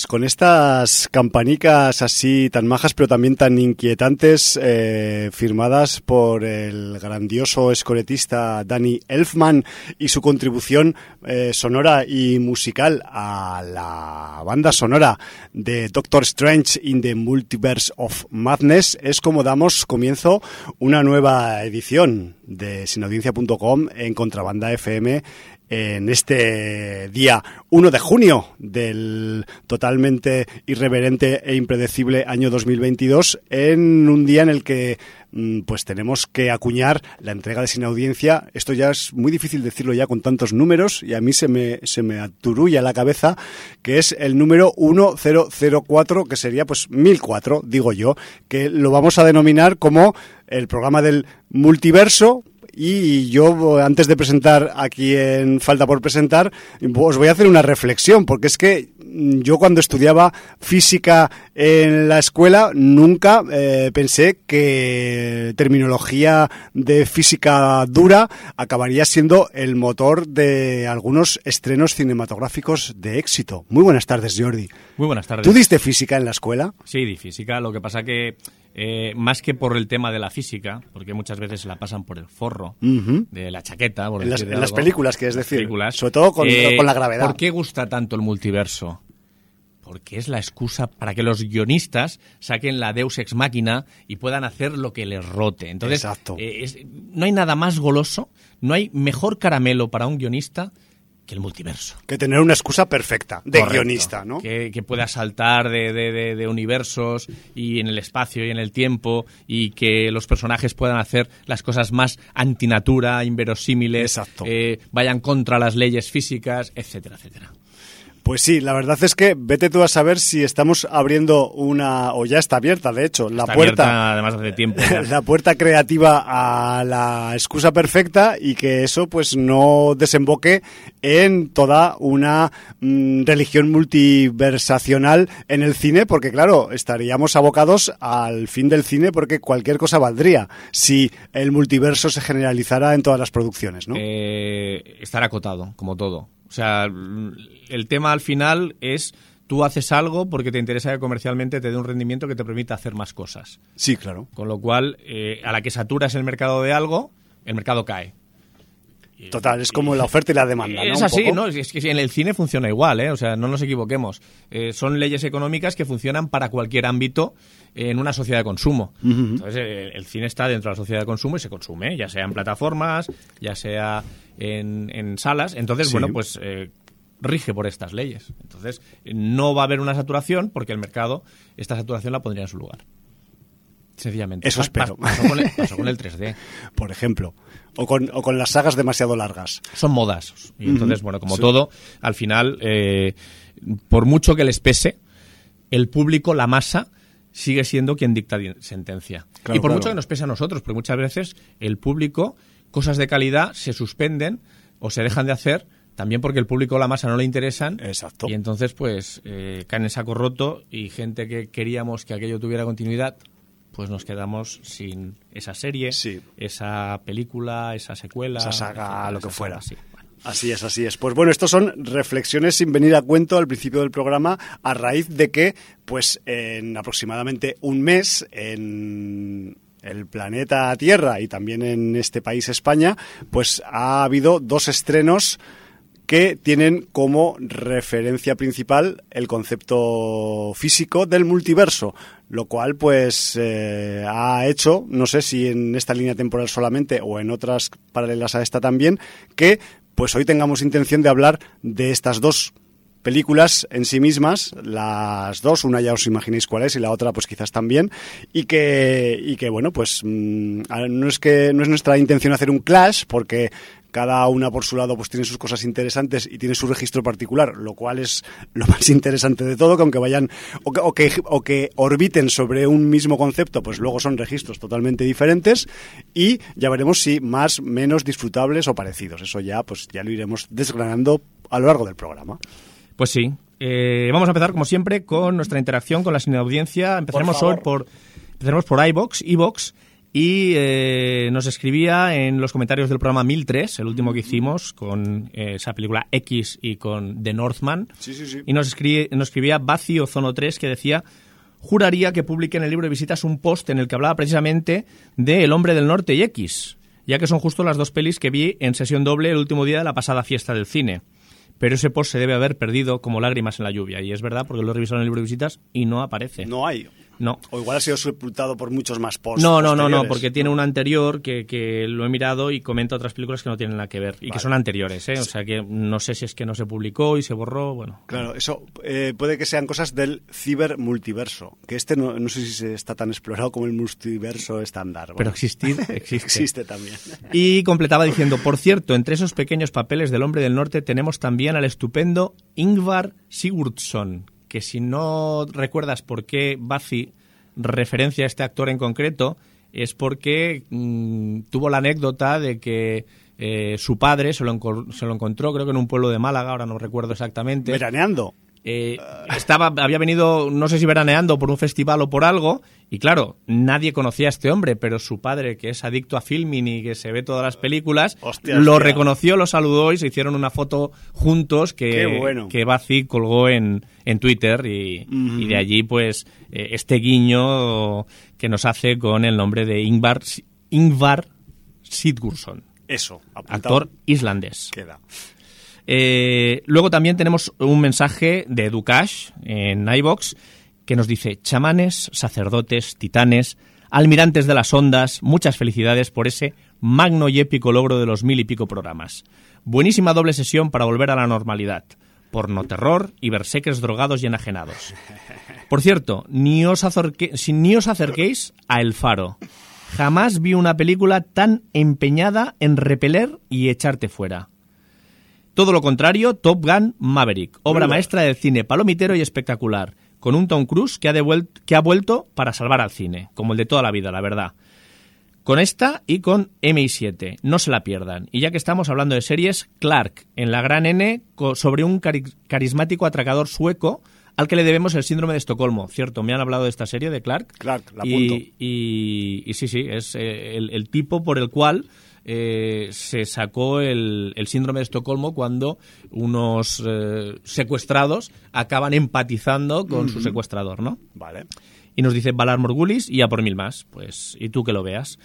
Pues con estas campanicas así tan majas pero también tan inquietantes eh, firmadas por el grandioso escoletista Danny Elfman y su contribución eh, sonora y musical a la banda sonora de Doctor Strange in the Multiverse of Madness es como damos comienzo una nueva edición de sinaudiencia.com en Contrabanda FM en este día 1 de junio del totalmente irreverente e impredecible año 2022, en un día en el que mm, pues tenemos que acuñar la entrega de sin audiencia. Esto ya es muy difícil decirlo ya con tantos números y a mí se me, se me aturulla la cabeza, que es el número 1004, que sería pues 1004, digo yo, que lo vamos a denominar como el programa del multiverso, y yo, antes de presentar aquí en Falta por Presentar, os voy a hacer una reflexión, porque es que yo cuando estudiaba física en la escuela nunca eh, pensé que terminología de física dura acabaría siendo el motor de algunos estrenos cinematográficos de éxito. Muy buenas tardes, Jordi. Muy buenas tardes. ¿Tú diste física en la escuela? Sí, di física. Lo que pasa que eh, más que por el tema de la física, porque muchas veces se la pasan por el forro de la chaqueta. Por en, las, en películas, quieres Las decir. películas. Sobre todo con, Eh, con la gravedad. ¿Por qué gusta tanto el multiverso? Porque es la excusa para que los guionistas saquen la Deus ex máquina y puedan hacer lo que les rote. Entonces, Exacto. eh, es- no hay nada más goloso, no hay mejor caramelo para un guionista que el multiverso. Que tener una excusa perfecta de Correcto. guionista, ¿no? Que, que pueda saltar de, de- de- de universos y en el espacio y en el tiempo y que los personajes puedan hacer las cosas más antinatura, inverosímiles, Exacto. eh, vayan contra las leyes físicas, etcétera, etcétera. Pues sí, la verdad es que vete tú a saber si estamos abriendo una, o ya está abierta, de hecho, la Está puerta. abierta, además hace tiempo. ya. la puerta creativa a la excusa perfecta y que eso pues no desemboque en toda una mm, religión multiversacional en el cine porque claro estaríamos abocados al fin del cine porque cualquier cosa valdría si el multiverso se generalizara en todas las producciones ¿no? Eh, estar acotado, como todo. O sea, el tema al final es tú haces algo porque te interesa que comercialmente te dé un rendimiento que te permita hacer más cosas. sí claro Con lo cual, eh, a la que saturas el mercado de algo, el mercado cae. Total es como la oferta y la demanda ¿no? Es así. ¿no? Es que en el cine funciona igual, ¿eh? O sea, no nos equivoquemos. Eh, son leyes económicas que funcionan para cualquier ámbito en una sociedad de consumo. Entonces, eh, el cine está dentro de la sociedad de consumo y se consume, ya sea en plataformas, ya sea en, en salas. Entonces, Sí. bueno, pues eh, rige por estas leyes. Entonces, no va a haber una saturación porque el mercado esta saturación la pondría en su lugar. Sencillamente. Eso espero. pa- Pasó con el, pasó con el 3D. por ejemplo o con, o con las sagas demasiado largas son modas. Y entonces, bueno, como todo, al final, eh, por mucho que les pese, el público, la masa, sigue siendo quien dicta di- sentencia. Claro, y por claro. mucho que nos pese a nosotros, porque muchas veces el público, cosas de calidad se suspenden o se dejan de hacer también porque el público o la masa no le interesan. Exacto. Y entonces, pues, eh, caen en saco roto y gente que queríamos que aquello tuviera continuidad, pues nos quedamos sin esa serie, Sí. esa película, esa secuela. Esa saga, etcétera, lo que fuera. saga, sí. Bueno. Así es, así es. Pues bueno, estos son reflexiones sin venir a cuento al principio del programa a raíz de que, pues en aproximadamente un mes, en el planeta Tierra y también en este país España, pues ha habido dos estrenos que tienen como referencia principal el concepto físico del multiverso, lo cual pues eh, ha hecho, no sé si en esta línea temporal solamente o en otras paralelas a esta también, que pues hoy tengamos intención de hablar de estas dos películas en sí mismas, las dos, una ya os imaginéis cuál es y la otra pues quizás también, y que, y que bueno, pues mm, no es que no es nuestra intención hacer un clash, porque cada una por su lado pues tiene sus cosas interesantes y tiene su registro particular, lo cual es lo más interesante de todo, que aunque vayan o que, o que, o que orbiten sobre un mismo concepto, pues luego son registros totalmente diferentes y ya veremos si más, menos disfrutables o parecidos. Eso ya pues ya lo iremos desgranando a lo largo del programa. Pues sí. Eh, vamos a empezar, como siempre, con nuestra interacción con la audiencia. Empezaremos Por hoy por, empezaremos por iBox, iBox, Y eh, nos escribía en los comentarios del programa 1003, el último que hicimos, con eh, esa película X y con The Northman. Sí, sí, sí. Y nos, escribía, nos escribía Baci Ozono 3 que decía juraría que publique en el libro de visitas un post en el que hablaba precisamente de El hombre del norte y X, ya que son justo las dos pelis que vi en sesión doble el último día de la pasada fiesta del cine. Pero ese post se debe haber perdido como lágrimas en la lluvia, y es verdad porque lo he revisado en el libro de visitas y no aparece. No hay. No. O igual ha sido sepultado por muchos más posts. No, no, no, no, porque tiene un anterior que, que lo he mirado y comenta otras películas que no tienen nada que ver y que son anteriores, ¿eh? O sea que no sé si es que no se publicó y se borró, bueno. Claro, eso eh, puede que sean cosas del cibermultiverso, que este no, no sé si se está tan explorado como el multiverso estándar. Pero existir existe. existe también. Y completaba diciendo, por cierto, entre esos pequeños papeles del hombre del norte tenemos también al estupendo Ingvar Sigurdsson, que si no recuerdas por qué Bazi referencia a este actor en concreto, es porque mm, tuvo la anécdota de que eh, su padre se lo, se lo encontró, creo que en un pueblo de Málaga, ahora no recuerdo exactamente. Veraneando. Eh, estaba, había venido, no sé si veraneando por un festival o por algo, y claro, nadie conocía a este hombre, pero su padre, que es adicto a filming y que se ve todas las películas, Hostia, lo hostia. reconoció, lo saludó y se hicieron una foto juntos que, bueno. que Bazi colgó en, en Twitter y, y de allí pues eh, este guiño que nos hace con el nombre de Ingvar, Ingvar Sigurdsson, Eso, apuntado. actor islandés. Queda. Eh, luego también tenemos un mensaje de Educash en iBox que nos dice: chamanes, sacerdotes, titanes, almirantes de las ondas, muchas felicidades por ese magno y épico logro de los mil y pico programas. Buenísima doble sesión para volver a la normalidad. Porno terror y berserkers drogados y enajenados. Por cierto, ni os acerquéis a El Faro. Jamás vi una película tan empeñada en repeler y echarte fuera. Todo lo contrario, Top Gun Maverick, obra maestra del cine palomitero y espectacular, con un Tom Cruise que ha, devuel- que ha vuelto para salvar al cine, como el de toda la vida, la verdad. Con esta y con MI7, no se la pierdan. Y ya que estamos hablando de series, Clark, en la gran N, sobre un cari- carismático atracador sueco al que le debemos el síndrome de Estocolmo. Cierto, me han hablado de esta serie de Clark. Clark, la apunto. y, y sí, sí, es eh, el, el tipo por el cual eh, se sacó el, el síndrome de Estocolmo cuando unos eh, secuestrados acaban empatizando con su secuestrador, ¿no? Vale. Y nos dice Valar Morgulis y a por mil más. Pues, y tú que lo veas.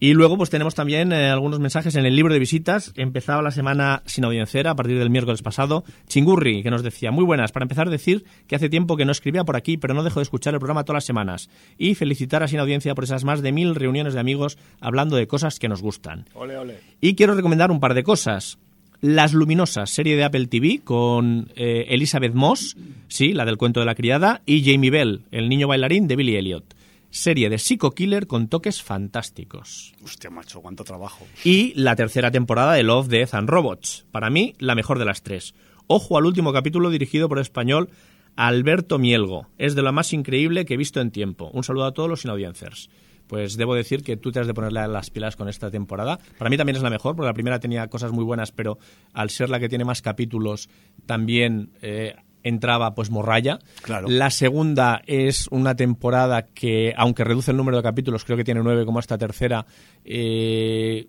Y luego pues tenemos también eh, algunos mensajes en el libro de visitas. Empezaba la semana sin audiencera a partir del miércoles pasado. Chingurri, que nos decía, muy buenas, para empezar decir que hace tiempo que no escribía por aquí, pero no dejo de escuchar el programa todas las semanas. Y felicitar a Sin Audiencia por esas más de mil reuniones de amigos hablando de cosas que nos gustan. Ole, ole. Y quiero recomendar un par de cosas. Las Luminosas, serie de Apple TV con eh, Elizabeth Moss, sí, la del cuento de la criada, y Jamie Bell, el niño bailarín de Billy Elliot. Serie de Psycho Killer con toques fantásticos. Hostia, macho, cuánto trabajo. Y la tercera temporada de Love, Death and Robots. Para mí, la mejor de las tres. Ojo al último capítulo dirigido por el español Alberto Mielgo. Es de lo más increíble que he visto en tiempo. Un saludo a todos los inaudiencers. Pues debo decir que tú te has de ponerle las pilas con esta temporada. Para mí también es la mejor, porque la primera tenía cosas muy buenas, pero al ser la que tiene más capítulos, también eh, entraba pues morralla. Claro. La segunda es una temporada que, aunque reduce el número de capítulos, creo que tiene nueve como esta tercera, eh,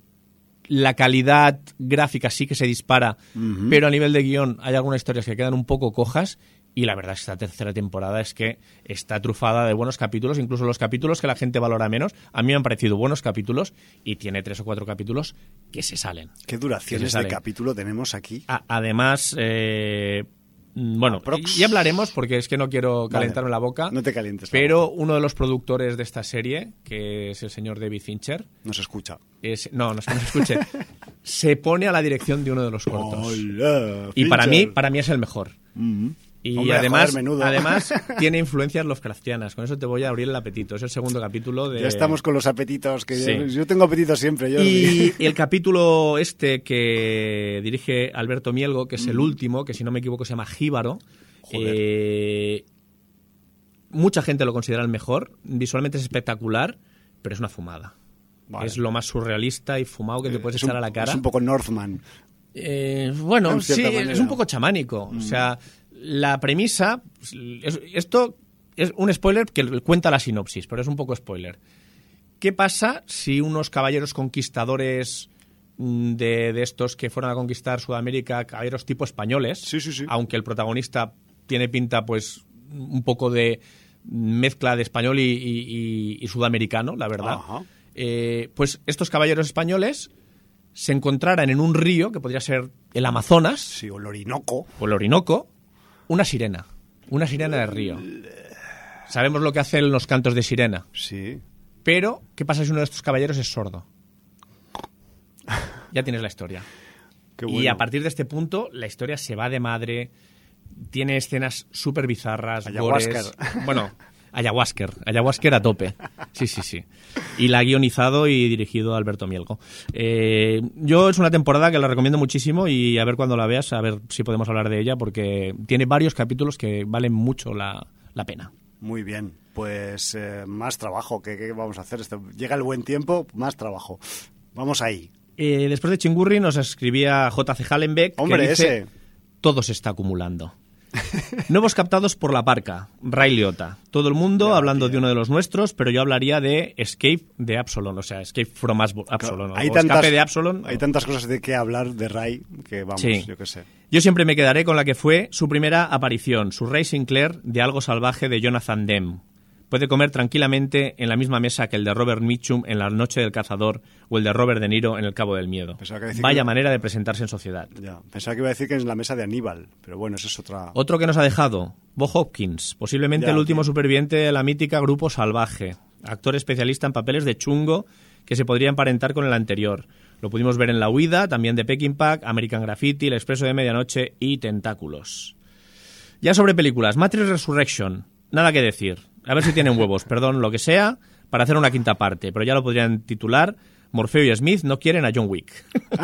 la calidad gráfica sí que se dispara, pero a nivel de guion hay algunas historias que quedan un poco cojas. Y la verdad es que esta tercera temporada es que está trufada de buenos capítulos, incluso los capítulos que la gente valora menos. A mí me han parecido buenos capítulos y tiene tres o cuatro capítulos que se salen. ¿Qué duraciones de capítulo tenemos aquí? A- además, eh, bueno, Aprox. y hablaremos porque es que no quiero Vale. calentarme la boca. No te calientes. Pero uno de los productores de esta serie, que es el señor David Fincher, boca. No se escucha. es- no, no es que no se escuche, se pone a la dirección de uno de los cortos. Hola, y para mí, para mí es el mejor. Mhm. Y Hombre, además, joder, además tiene influencias Lovecraftianas. Con eso te voy a abrir el apetito. Es el segundo capítulo de. Ya estamos con los apetitos, que Sí. yo, yo tengo apetito siempre. Y el capítulo este que dirige Alberto Mielgo, que es el último, que si no me equivoco se llama Jíbaro, Joder. eh, mucha gente lo considera el mejor. Visualmente es espectacular, pero es una fumada. Vale. Es lo más surrealista y fumado que te puedes es echar un, a la cara. Es un poco Northman. Eh, bueno, En sí, manera. Mm. es un poco chamánico. O sea, la premisa. es- esto es un spoiler que cuenta la sinopsis, pero es un poco spoiler. ¿qué pasa si unos caballeros conquistadores mm, de, de estos que fueron a conquistar Sudamérica, caballeros tipo españoles, Sí, sí, sí. aunque el protagonista tiene pinta pues un poco de mezcla de español y, y- sudamericano, la verdad. Eh, pues estos caballeros españoles se encontraran en un río, que podría ser el Amazonas, Sí, o el Orinoco. o el Orinoco, una sirena. Una sirena del río. Sabemos lo que hacen los cantos de sirena. Sí. Pero, ¿qué pasa si uno de estos caballeros es sordo? Ya tienes la historia. Qué Y a partir de este punto, la historia se va de madre, tiene escenas súper bizarras. Bueno, ayahuasca, ayahuasca a tope. Sí, sí, sí. Y la ha guionizado y dirigido Alberto Mielgo. Eh, yo es una temporada que la recomiendo muchísimo y a ver cuando la veas, a ver si podemos hablar de ella, porque tiene varios capítulos que valen mucho la, la pena. Muy bien. Pues eh, más trabajo. ¿Qué, qué vamos a hacer? Esto- llega el buen tiempo, más trabajo. Vamos ahí. Eh, después de Chingurri nos escribía JC Hallenbeck Hombre, que dice, ese. todo se está acumulando. Nuevos captados por la parca, Ray Liotta. Todo el mundo hablando de uno de los nuestros, pero yo hablaría de Escape de Absalon, o sea, Escape from o hay, Escape tantas, de hay tantas cosas de qué hablar de Ray que vamos, Sí. yo qué sé. Yo siempre me quedaré con la que fue su primera aparición, su Ray Sinclair de Algo Salvaje de Jonathan Demme. Puede comer tranquilamente en la misma mesa que el de Robert Mitchum en La Noche del Cazador o el de Robert De Niro en El Cabo del Miedo. Vaya que- manera de presentarse en sociedad. Ya. Pensaba que iba a decir que es la mesa de Aníbal, pero bueno, eso es otra. Otro que nos ha dejado, Bo Hopkins, posiblemente Ya, el último superviviente de la mítica Grupo Salvaje, actor especialista en papeles de chungo que se podría emparentar con el anterior. Lo pudimos ver en La Huida, también de Peking Pack, American Graffiti, El Expreso de Medianoche y Tentáculos. Ya sobre películas, Matrix Resurrection, nada que decir. A ver si tienen huevos, perdón, lo que sea, para hacer una quinta parte, pero ya lo podrían titular Morfeo y Smith no quieren a John Wick.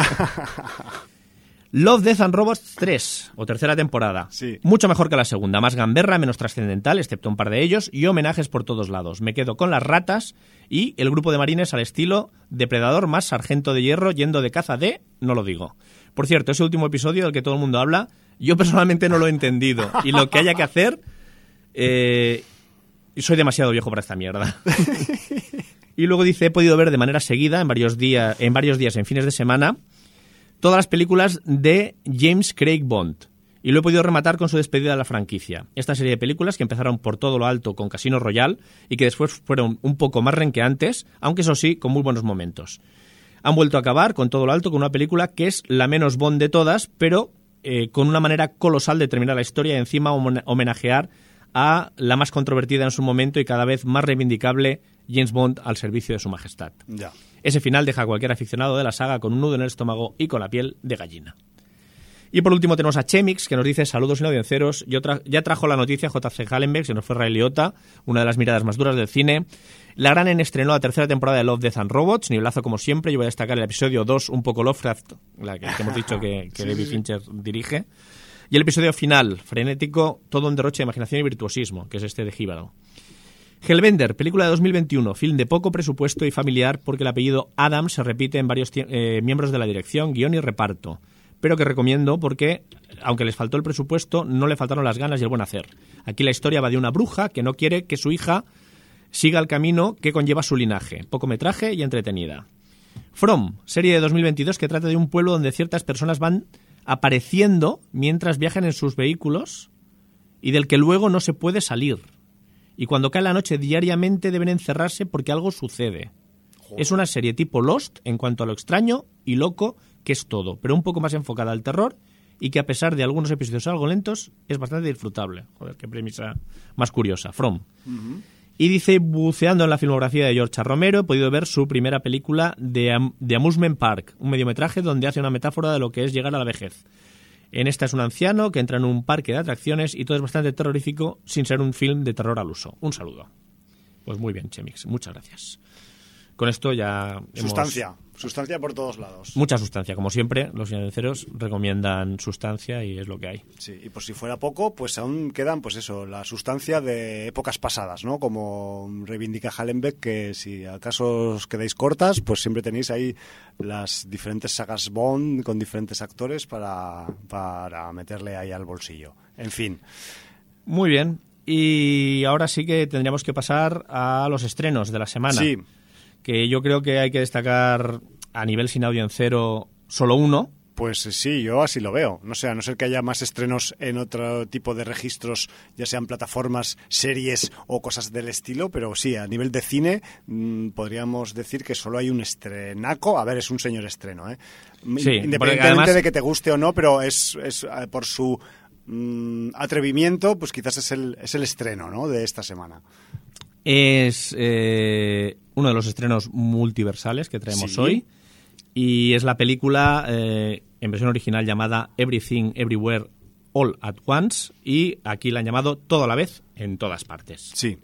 Love, Death and Robots 3, o tercera temporada. Sí. Mucho mejor que la segunda, más gamberra, menos trascendental, excepto un par de ellos, y homenajes por todos lados. Me quedo con las ratas y el grupo de marines al estilo depredador más sargento de hierro yendo de caza de... no lo digo. Por cierto, ese último episodio del que todo el mundo habla, yo personalmente no lo he entendido. Y lo que haya que hacer... Eh, soy demasiado viejo para esta mierda. y luego dice, he podido ver de manera seguida, en varios, días, en varios días, en fines de semana, todas las películas de James Craig Bond. Y lo he podido rematar con su despedida de la franquicia. Esta serie de películas que empezaron por todo lo alto con Casino Royale y que después fueron un poco más renqueantes, aunque eso sí, con muy buenos momentos. Han vuelto a acabar con todo lo alto con una película que es la menos Bond de todas, pero eh, con una manera colosal de terminar la historia y encima homen- homenajear a la más controvertida en su momento y cada vez más reivindicable James Bond al servicio de su majestad. Ya. Ese final deja a cualquier aficionado de la saga con un nudo en el estómago y con la piel de gallina. Y por último tenemos a Chemix, que nos dice saludos inaudienciaros. Yo tra- ya trajo la noticia JC Hallenbeck, se nos fue Ray Liotta, una de las miradas más duras del cine. La Gran N estrenó la tercera temporada de Love, Death and Robots, nivelazo como siempre. Yo voy a destacar el episodio 2, un poco Lovecraft, la que, que hemos dicho que, que David Fincher dirige. Y el episodio final, frenético, todo un derroche de imaginación y virtuosismo, que es este de Jíbaro. Hellbender, película de 2021, film de poco presupuesto y familiar porque el apellido Adams se repite en varios eh, miembros de la dirección, guion y reparto, pero que recomiendo porque, aunque les faltó el presupuesto, no le faltaron las ganas y el buen hacer. Aquí la historia va de una bruja que no quiere que su hija siga el camino que conlleva su linaje, poco metraje y entretenida. From, serie de 2022 que trata de un pueblo donde ciertas personas van apareciendo mientras viajan en sus vehículos y del que luego no se puede salir. Y cuando cae la noche diariamente deben encerrarse porque algo sucede. Es una serie tipo Lost en cuanto a lo extraño y loco que es todo, pero un poco más enfocada al terror y que a pesar de algunos episodios algo lentos es bastante disfrutable. Joder, qué premisa más curiosa. From. Y dice, buceando en la filmografía de George. Romero, he podido ver su primera película de, Am- de Amusement Park, un mediometraje donde hace una metáfora de lo que es llegar a la vejez. En esta es un anciano que entra en un parque de atracciones y todo es bastante terrorífico sin ser un film de terror al uso. Un saludo. Pues muy bien, Chemix. Muchas gracias. Con esto ya hemos... Sustancia por todos lados. Mucha sustancia. Como siempre, los financieros recomiendan sustancia y es lo que hay. Sí, y por si fuera poco, pues aún quedan, pues eso, la sustancia de épocas pasadas, ¿no? Como reivindica Hallenbeck, que si acaso os quedáis cortas, pues siempre tenéis ahí las diferentes sagas Bond con diferentes actores para, para meterle ahí al bolsillo. En fin, Muy bien. Y ahora sí que tendríamos que pasar a los estrenos de la semana. sí, que yo creo que hay que destacar a nivel sin audio en cero solo uno, pues sí, yo así lo veo. No sé, a no ser que haya más estrenos en otro tipo de registros, ya sean plataformas, series o cosas del estilo, pero sí, a nivel de cine mm, podríamos decir que solo hay un estrenaco. A ver, es un señor estreno, ¿eh? Sí, Independientemente de que te guste o no, pero es, es eh, por su mm, atrevimiento, pues quizás es el, es el estreno, ¿no? De esta semana. Es eh, uno de los estrenos multiversales que traemos hoy y es la película eh, en versión original llamada Everything Everywhere All at Once y aquí la han llamado Todo a la vez en todas partes. Sí.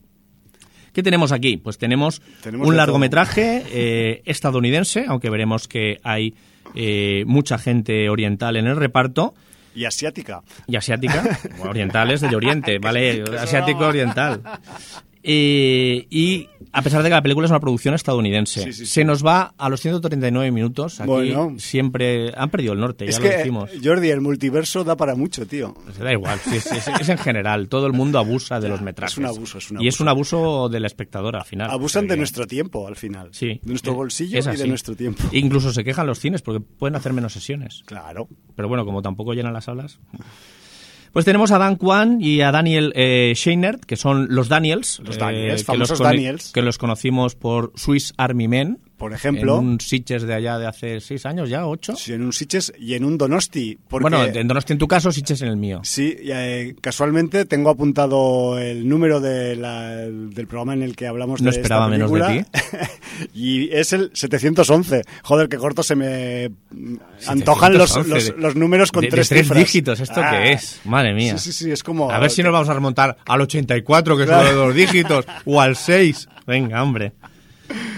¿Qué tenemos aquí? Pues tenemos, un largometraje eh, estadounidense, aunque veremos que hay eh, mucha gente oriental en el reparto. Y asiática. Y asiática. orientales del Oriente, ¿vale? Asiático oriental. Eh, y a pesar de que la película es una producción estadounidense, se nos va a los 139 minutos. Aquí siempre han perdido el norte, ya lo decimos. Jordi, el multiverso da para mucho, tío. Se da igual, es, en general. Todo el mundo abusa de los metrajes. Es un abuso, es un abuso. Y es un abuso del espectador al final. Abusan de nuestro tiempo al final. Sí. De nuestro bolsillo y de nuestro tiempo. Incluso se quejan los cines porque pueden hacer menos sesiones. Claro. Pero bueno, como tampoco llenan las salas. Pues tenemos a Dan Kwan y a Daniel eh, que son los Daniels. Los Daniels, eh, famosos Daniels. Que los conocimos por Swiss Army Men por ejemplo. En un Sitges de allá de hace seis años ya, ocho. Sí, en un Sitges y en un Donosti. Bueno, en Donosti en tu caso, Sitges en el mío. Sí, eh, casualmente tengo apuntado el número de del programa en el que hablamos no esperaba menos de ti. y es el 711. Joder, qué corto se me antojan los, los, números con tres, tres dígitos. ¿Esto qué ah. es? Madre mía. Sí, sí, sí, es como... A ver si nos vamos a remontar al 84, que es uno de dos dígitos, o al 6. Venga, hombre.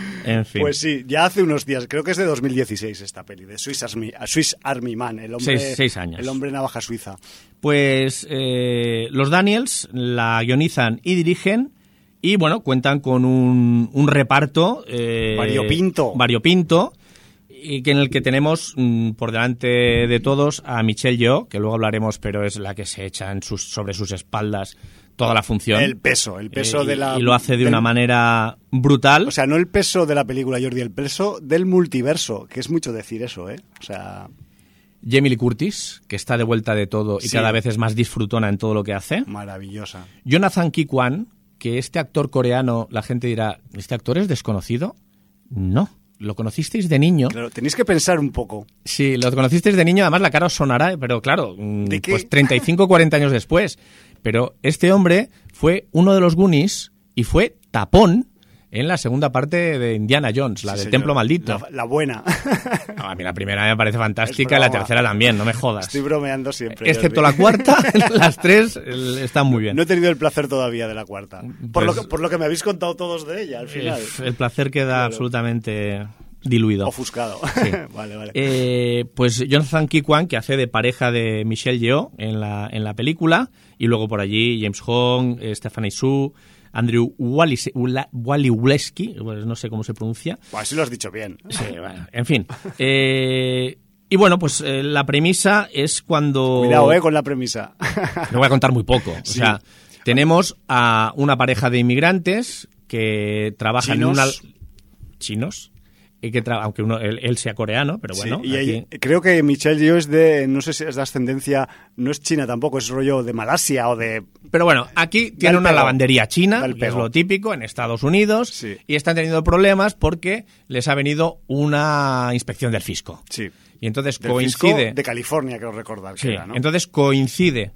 Pues sí, ya hace unos días, creo que es de 2016 esta peli, de Swiss Army, Swiss Army Man, el hombre, años. el hombre navaja suiza. Pues eh, los Daniels la guionizan y dirigen y bueno, cuentan con un, un reparto... Eh, variopinto. Variopinto y que en el que tenemos mm, por delante de todos a Michelle Yeoh, que luego hablaremos, pero es la que se echa en sus, sobre sus espaldas toda la función. El peso, el peso eh, de la... Y lo hace de una manera brutal. O sea, no el peso de la película, Jordi, el peso del multiverso, que es mucho decir eso, ¿eh? O sea... Jamie Lee Curtis, que está de vuelta de todo y cada vez es más disfrutona en todo lo que hace. Maravillosa. Jonathan Kikwan, que este actor coreano, la gente dirá, ¿este actor es desconocido? No. ¿Lo conocisteis de niño? Claro, tenéis que pensar un poco. Sí, lo conocisteis de niño, además la cara os sonará, pero claro, mm, pues 35 o 40 años después. Pero este hombre fue uno de los Goonies y fue tapón en la segunda parte de Indiana Jones, la del Templo Maldito. La, buena. a mí la primera me parece fantástica y la tercera también, no me jodas. Estoy bromeando siempre. Excepto la cuarta, las tres están muy bien. No he tenido el placer todavía de la cuarta. Por, lo, pues que, por lo que me habéis contado todos de ella al final. El placer queda absolutamente diluido. Ofuscado. vale, vale. Eh, pues Jonathan Kikwan, que hace de pareja de Michelle Yeoh en la, en la película, y luego por allí James Hong, eh, Stephanie Su, Andrew Waliwleski, pues no sé cómo se pronuncia. Pues así lo has dicho bien. Sí, bueno, en fin. Eh, y bueno, pues la premisa es cuando... Cuidado, eh, con la premisa. Le voy a contar muy poco. O sea, tenemos a una pareja de inmigrantes que trabajan en una... Chinos que aunque uno, él, sea coreano, pero bueno. y creo que Michelle Yeoh es de, no sé si es de ascendencia, no es china tampoco, es rollo de Malasia o de... Pero bueno, aquí tiene una lavandería china, que es lo típico, en Estados Unidos, y están teniendo problemas porque les ha venido una inspección del fisco. Sí. Y entonces coincide... de California, que os recordar. Sí, entonces coincide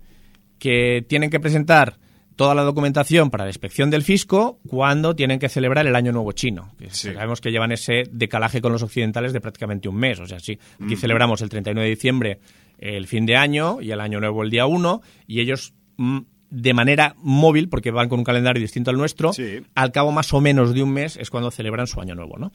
que tienen que presentar toda la documentación para la inspección del fisco cuando tienen que celebrar el Año Nuevo Chino. Sabemos que llevan ese decalaje con los occidentales de prácticamente un mes. O sea, sí, aquí celebramos el 31 de diciembre el fin de año y el Año Nuevo el día 1 y ellos mm, de manera móvil, porque van con un calendario distinto al nuestro, al cabo más o menos de un mes es cuando celebran su año nuevo, ¿no?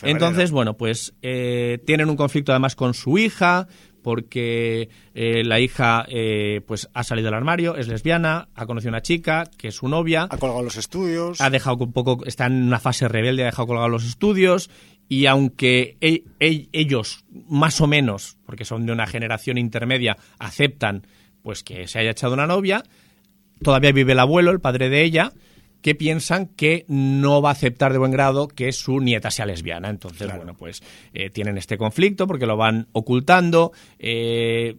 Entonces, bueno, pues eh, tienen un conflicto además con su hija, porque eh, la hija eh, pues ha salido del armario, es lesbiana, ha conocido a una chica que es su novia. Ha colgado los estudios. Ha dejado un poco, está en una fase rebelde, ha dejado colgado los estudios. Y aunque e, e, ellos, más o menos, porque son de una generación intermedia, aceptan pues que se haya echado una novia, todavía vive el abuelo, el padre de ella, que piensan que no va a aceptar de buen grado que su nieta sea lesbiana. Entonces, bueno, pues eh, tienen este conflicto porque lo van ocultando. Eh,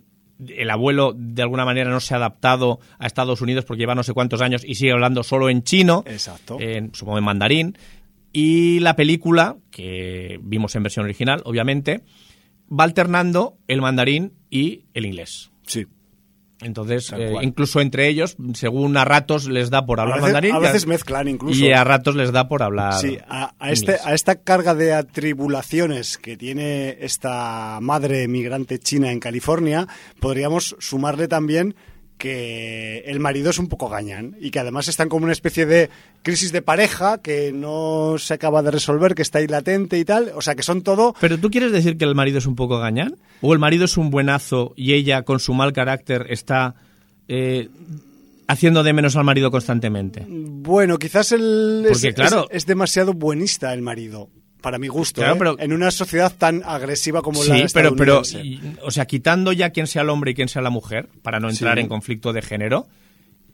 el abuelo de alguna manera no se ha adaptado a Estados Unidos porque lleva no sé cuántos años y sigue hablando solo en chino, Exacto. en, supongo en mandarín. Y la película, que vimos en versión original, obviamente, va alternando el mandarín y el inglés. Sí. Entonces, eh, incluso entre ellos, según a ratos les da por A hablar veces, mandarín a a- veces mezclan incluso. y a ratos les da por hablar. Sí, a, a este, a esta carga de atribulaciones que tiene esta madre migrante china en California, podríamos sumarle también que el marido es un poco gañán y que además están como una especie de crisis de pareja que no se acaba de resolver, que está ahí latente y tal. O sea, que son todo ¿Pero tú quieres decir que el marido es un poco gañán? ¿O el marido es un buenazo y ella, con su mal carácter, está eh, haciendo de menos al marido constantemente? Bueno, quizás el Porque, es, claro- es- es demasiado buenista el marido, para mi gusto. Claro, ¿eh? pero- en una sociedad tan agresiva como la pero, pero, estadounidense. y- o sea, quitando ya quién sea el hombre y quién sea la mujer, para no entrar Sí. en conflicto de género,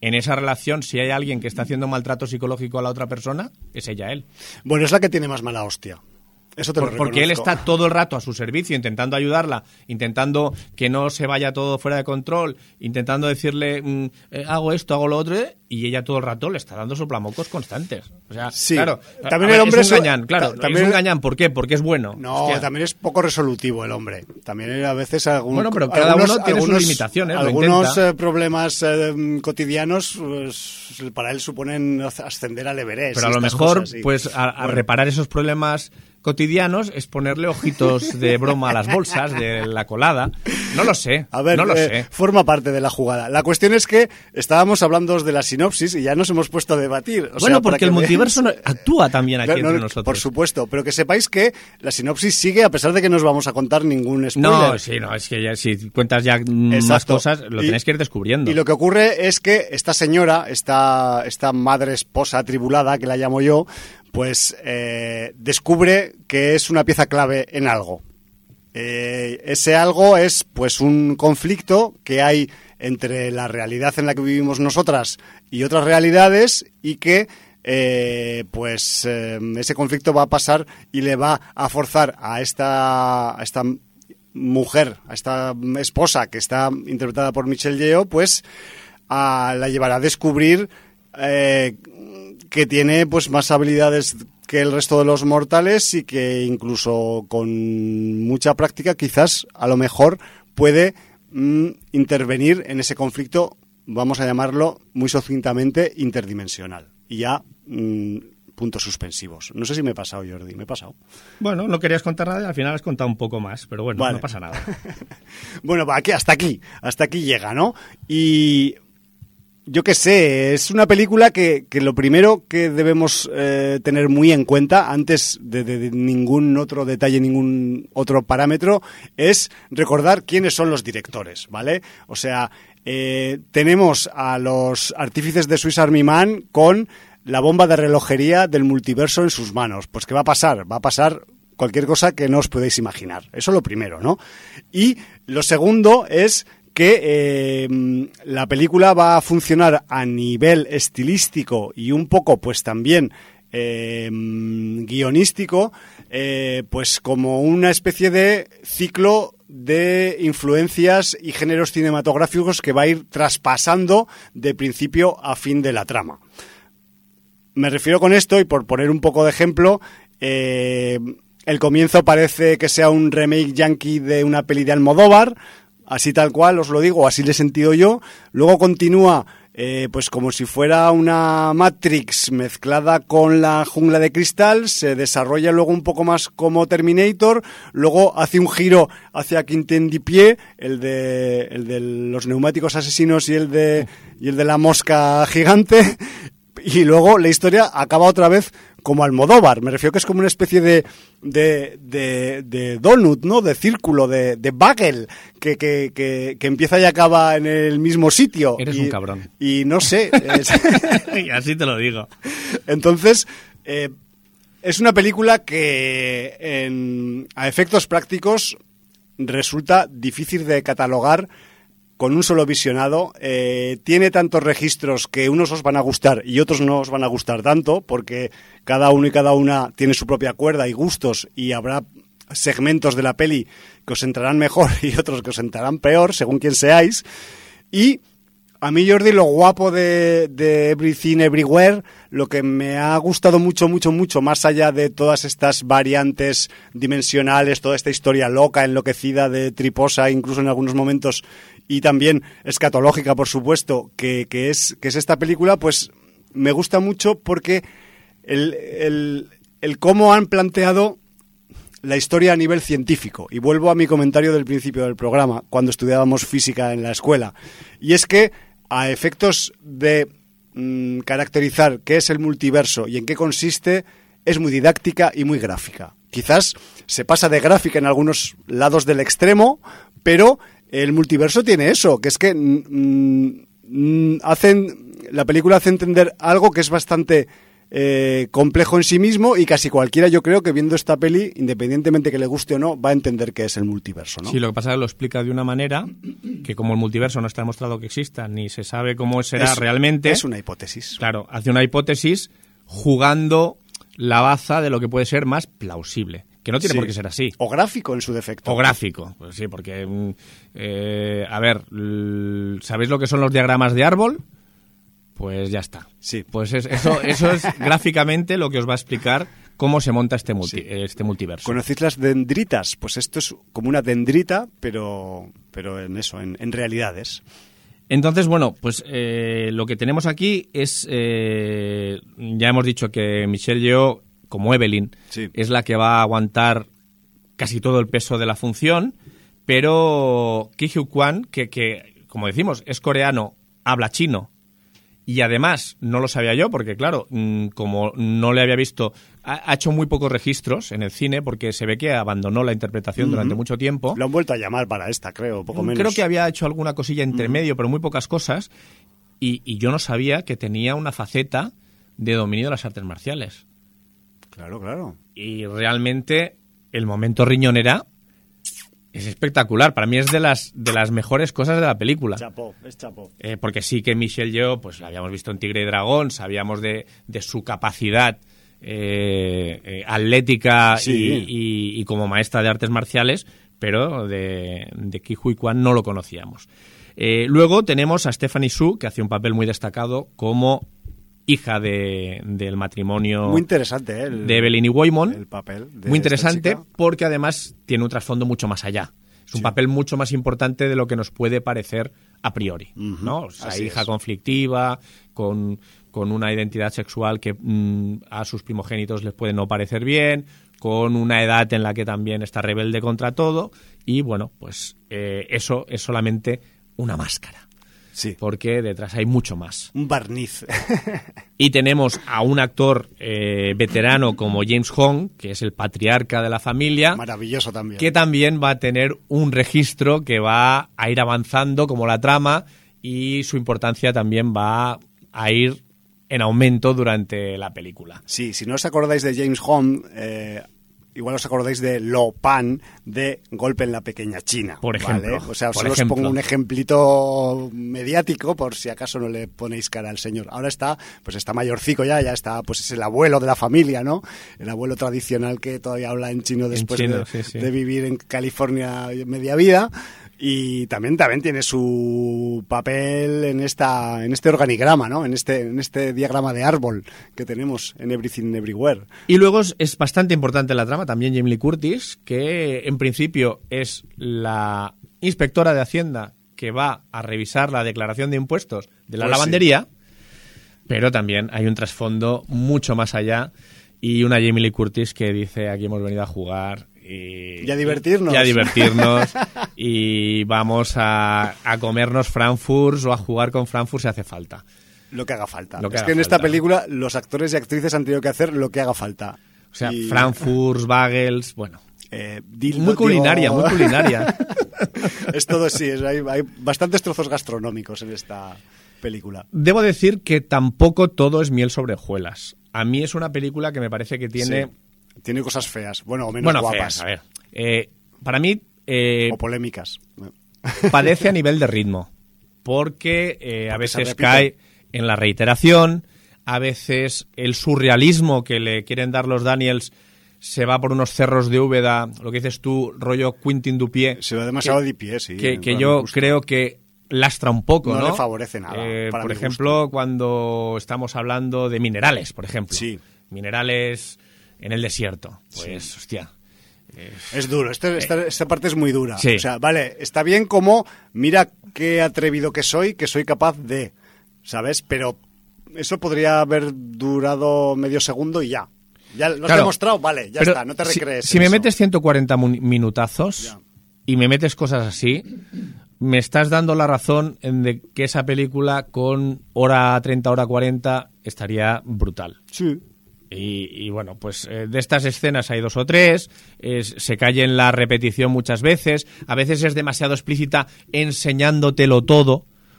en esa relación, si hay alguien que está haciendo maltrato psicológico a la otra persona, es ella él. Bueno, es la que tiene más mala hostia. Eso te lo Por- porque él está todo el rato a su servicio, intentando ayudarla, intentando que no se vaya todo fuera de control, intentando decirle, mm, eh, hago esto, hago lo otro, y ella todo el rato le está dando soplamocos constantes. O sea, Sí. claro, También el hombre es un es- gañán, claro, ta- también- es un gañán, ¿por qué? Porque es bueno. No, Hostia. también es poco resolutivo el hombre. También a veces algún, Bueno, pero cada algunos, uno tiene sus algunos- limitaciones, lo Algunos eh, problemas eh, cotidianos pues, para él suponen ascender al Everest. Pero a lo mejor, cosas, sí. pues a, a Bueno. reparar esos problemas cotidianos es ponerle ojitos de broma a las bolsas de la colada. No lo sé, A ver, no lo eh, sé. forma parte de la jugada. La cuestión es que estábamos hablando de la sinopsis y ya nos hemos puesto a debatir. O bueno, sea, porque que el multiverso actúa también aquí no, entre no, nosotros. Por supuesto, pero que sepáis que la sinopsis sigue a pesar de que no os vamos a contar ningún spoiler. No, sí, no, es que ya, si cuentas ya mm, más Exacto. cosas, lo Y- tenéis que ir descubriendo. Y lo que ocurre es que esta señora, esta, esta madre esposa atribulada, que la llamo yo, pues eh, descubre que es una pieza clave en algo. Eh, ese algo es pues un conflicto que hay entre la realidad en la que vivimos nosotras y otras realidades y que eh, pues eh, ese conflicto va a pasar y le va a forzar a esta, esta mujer, a esta esposa que está interpretada por Michelle Yeoh, pues a- la llevará a descubrir que tiene pues más habilidades que el resto de los mortales y que incluso con mucha práctica quizás a lo mejor puede mm, intervenir en ese conflicto, vamos a llamarlo muy sucintamente interdimensional. Y ya mm, puntos suspensivos. No sé si me he pasado, Jordi, me he pasado. Bueno, no querías contar nada y al final has contado un poco más, pero bueno, Vale. no pasa nada. Bueno, va, aquí, hasta aquí, hasta aquí llega, ¿no? Y yo qué sé, es una película que, lo primero que debemos eh, tener muy en cuenta, antes de ningún otro detalle, ningún otro parámetro, es recordar quiénes son los directores, ¿vale? O sea, eh, tenemos a los artífices de Swiss Army Man con la bomba de relojería del multiverso en sus manos. Pues ¿qué va a pasar? Va a pasar cualquier cosa que no os podéis imaginar. Eso lo primero, ¿no? Y lo segundo es que eh, la película va a funcionar a nivel estilístico y un poco, pues también eh, guionístico, pues como una especie de ciclo de influencias y géneros cinematográficos que va a ir traspasando de principio a fin de la trama. Me refiero con esto, y por poner un poco de ejemplo, eh, el comienzo parece que sea un remake yankee de una peli de Almodóvar, así tal cual, os lo digo, así le he sentido yo. Luego continúa, eh, pues como si fuera una Matrix mezclada con la jungla de cristal, se desarrolla luego un poco más como Terminator, luego hace un giro hacia Quinten Pie, el de, el de los neumáticos asesinos y el de, y el de la mosca gigante, y luego la historia acaba otra vez como Almodóvar. Me refiero que es como una especie de, de, de, de donut, ¿no? De círculo, de, de bagel, que, que, que, que empieza y acaba en el mismo sitio. Eres Y- un cabrón. Y no sé. es- y así te lo digo. entonces, eh, es una película que en- a efectos prácticos resulta difícil de catalogar con un solo visionado. Eh, tiene tantos registros que unos os van a gustar y otros no os van a gustar tanto, porque cada uno y cada una tiene su propia cuerda y gustos y habrá segmentos de la peli que os entrarán mejor y otros que os entrarán peor, según quien seáis. Y a mí, Jordi, lo guapo de, de, Everything Everywhere, lo que me ha gustado mucho, mucho, mucho, más allá de todas estas variantes dimensionales, toda esta historia loca, enloquecida de Triposa, incluso en algunos momentos, y también escatológica, por supuesto, que, que es, que es esta película, pues me gusta mucho porque el, el, cómo han planteado la historia a nivel científico. Y vuelvo a mi comentario del principio del programa, cuando estudiábamos física en la escuela. Y es que a efectos de mm, caracterizar qué es el multiverso y en qué consiste, es muy didáctica y muy gráfica. Quizás se pasa de gráfica en algunos lados del extremo, pero el multiverso tiene eso, que es que mm, mm, hacen la película hace entender algo que es bastante eh, complejo en sí mismo y casi cualquiera yo creo que viendo esta peli, independientemente que le guste o no, va a entender que es el multiverso. ¿no? Sí, lo que pasa es que lo explica de una manera que como el multiverso no está demostrado que exista, ni se sabe cómo será es, realmente... Es una hipótesis. Claro, hace una hipótesis jugando la baza de lo que puede ser más plausible. Que no tiene Sí. por qué ser así. O gráfico en su defecto. O gráfico, pues sí, porque, mm, eh, a ver, ¿sabéis lo que son los diagramas de árbol? Pues ya está. Sí. Pues es- eso, eso es gráficamente lo que os va a explicar cómo se monta este, multi- Sí. este multiverso. ¿Conocéis las dendritas? Pues esto es como una dendrita, pero, pero en eso, en, en realidades. Entonces, bueno, pues eh, lo que tenemos aquí es, eh, ya hemos dicho que Michelle Yeoh, como Evelyn, Sí. es la que va a aguantar casi todo el peso de la función, pero Ki Hyuk Kwan, que, que, como decimos, es coreano, habla chino, y además, no lo sabía yo, porque claro, mm, como no le había visto, ha, hecho muy pocos registros en el cine, porque se ve que abandonó la interpretación durante mucho tiempo. Lo han vuelto a llamar para esta, creo, poco menos. Creo que había hecho alguna cosilla entre medio, pero muy pocas cosas. Y, y yo no sabía que tenía una faceta de dominio de las artes marciales. Claro, claro. Y realmente el momento riñonera es espectacular. Para mí es de las, de las mejores cosas de la película. Chapó, es chapó. Eh, porque sí que Michelle Yeoh, pues la habíamos visto en Tigre y Dragón, sabíamos de, de su capacidad eh, eh, atlética Sí. y, y- y como maestra de artes marciales, pero de, de Ki Hui Kwan no lo conocíamos. Eh, luego tenemos a Stephanie Su, que hace un papel muy destacado como hija de- del matrimonio Muy interesante, ¿eh? El, de Evelyn y Waymon. el papel. de Muy interesante porque además tiene un trasfondo mucho más allá. Es un Sí. papel mucho más importante de lo que nos puede parecer a priori. ¿no? O sea, así hija es. conflictiva, con, con una identidad sexual que mm, a sus primogénitos les puede no parecer bien, con una edad en la que también está rebelde contra todo. Y bueno, pues eh, eso es solamente una máscara. Sí. Porque detrás hay mucho más. Un barniz. Y tenemos a un actor eh, veterano como James Hong, que es el patriarca de la familia, Maravilloso también. que también va a tener un registro que va a ir avanzando como la trama y su importancia también va a ir en aumento durante la película. Sí, si no os acordáis de James Hong, eh, igual os acordáis de Lo Pan de Golpe en la Pequeña China. Por ejemplo, ¿vale? O sea, solo ejemplo. os pongo un ejemplito mediático por si acaso no le ponéis cara al señor. Ahora está, pues está mayorcico ya, ya está, pues es el abuelo de la familia, ¿no? El abuelo tradicional que todavía habla en chino después chino, de, sí, sí. de vivir en California media vida. Y también, también tiene su papel en esta en este organigrama, ¿no? En este en este diagrama de árbol que tenemos en Everything Everywhere. Y luego es, es bastante importante la trama también Jamie Lee Curtis, que en principio es la inspectora de Hacienda que va a revisar la declaración de impuestos de la Pues sí. lavandería, pero también hay un trasfondo mucho más allá y una Jamie Lee Curtis que dice aquí hemos venido a jugar y, Y a divertirnos. y a divertirnos y vamos a, a comernos Frankfurt o a jugar con Frankfurt si hace falta. Lo que haga falta. Lo que es haga que en esta película los actores y actrices han tenido que hacer lo que haga falta. O sea, Y, Frankfurt, Bagels, bueno, eh, dildo, muy culinaria, digo, muy culinaria. es todo sí, es- hay, hay bastantes trozos gastronómicos en esta película. Debo decir que tampoco todo es miel sobre hojuelas. A mí es una película que me parece que tiene... Sí. Tiene cosas feas, bueno, o menos bueno, guapas. feas, a ver. Eh, para mí, eh, O polémicas. padece a nivel de ritmo, porque eh, a veces cae en la reiteración, a veces el surrealismo que le quieren dar los Daniels se va por unos cerros de Úbeda, lo que dices tú, rollo Quintin Dupié, Se ve demasiado de pie, sí. que, yo creo que lastra un poco, No ¿no? le favorece nada, Eh, por ejemplo, cuando estamos hablando de minerales, por ejemplo. Sí. Minerales en el desierto. Pues, hostia. Es duro, este- esta, esta parte es muy dura. Sí. O sea, vale, está bien como, mira qué atrevido que soy, que soy capaz de, ¿sabes? Pero eso podría haber durado medio segundo y ya. Ya lo has Claro. demostrado, vale, ya Pero está, no te recrees. Si, me metes 140 mu- minutazos Ya. y me metes cosas así, me estás dando la razón en de que esa película con hora 30, hora 40 estaría brutal. Sí. Y, y bueno, pues eh, de estas escenas hay dos o tres, es- se cae en la repetición muchas veces, a veces es demasiado explícita enseñándotelo todo.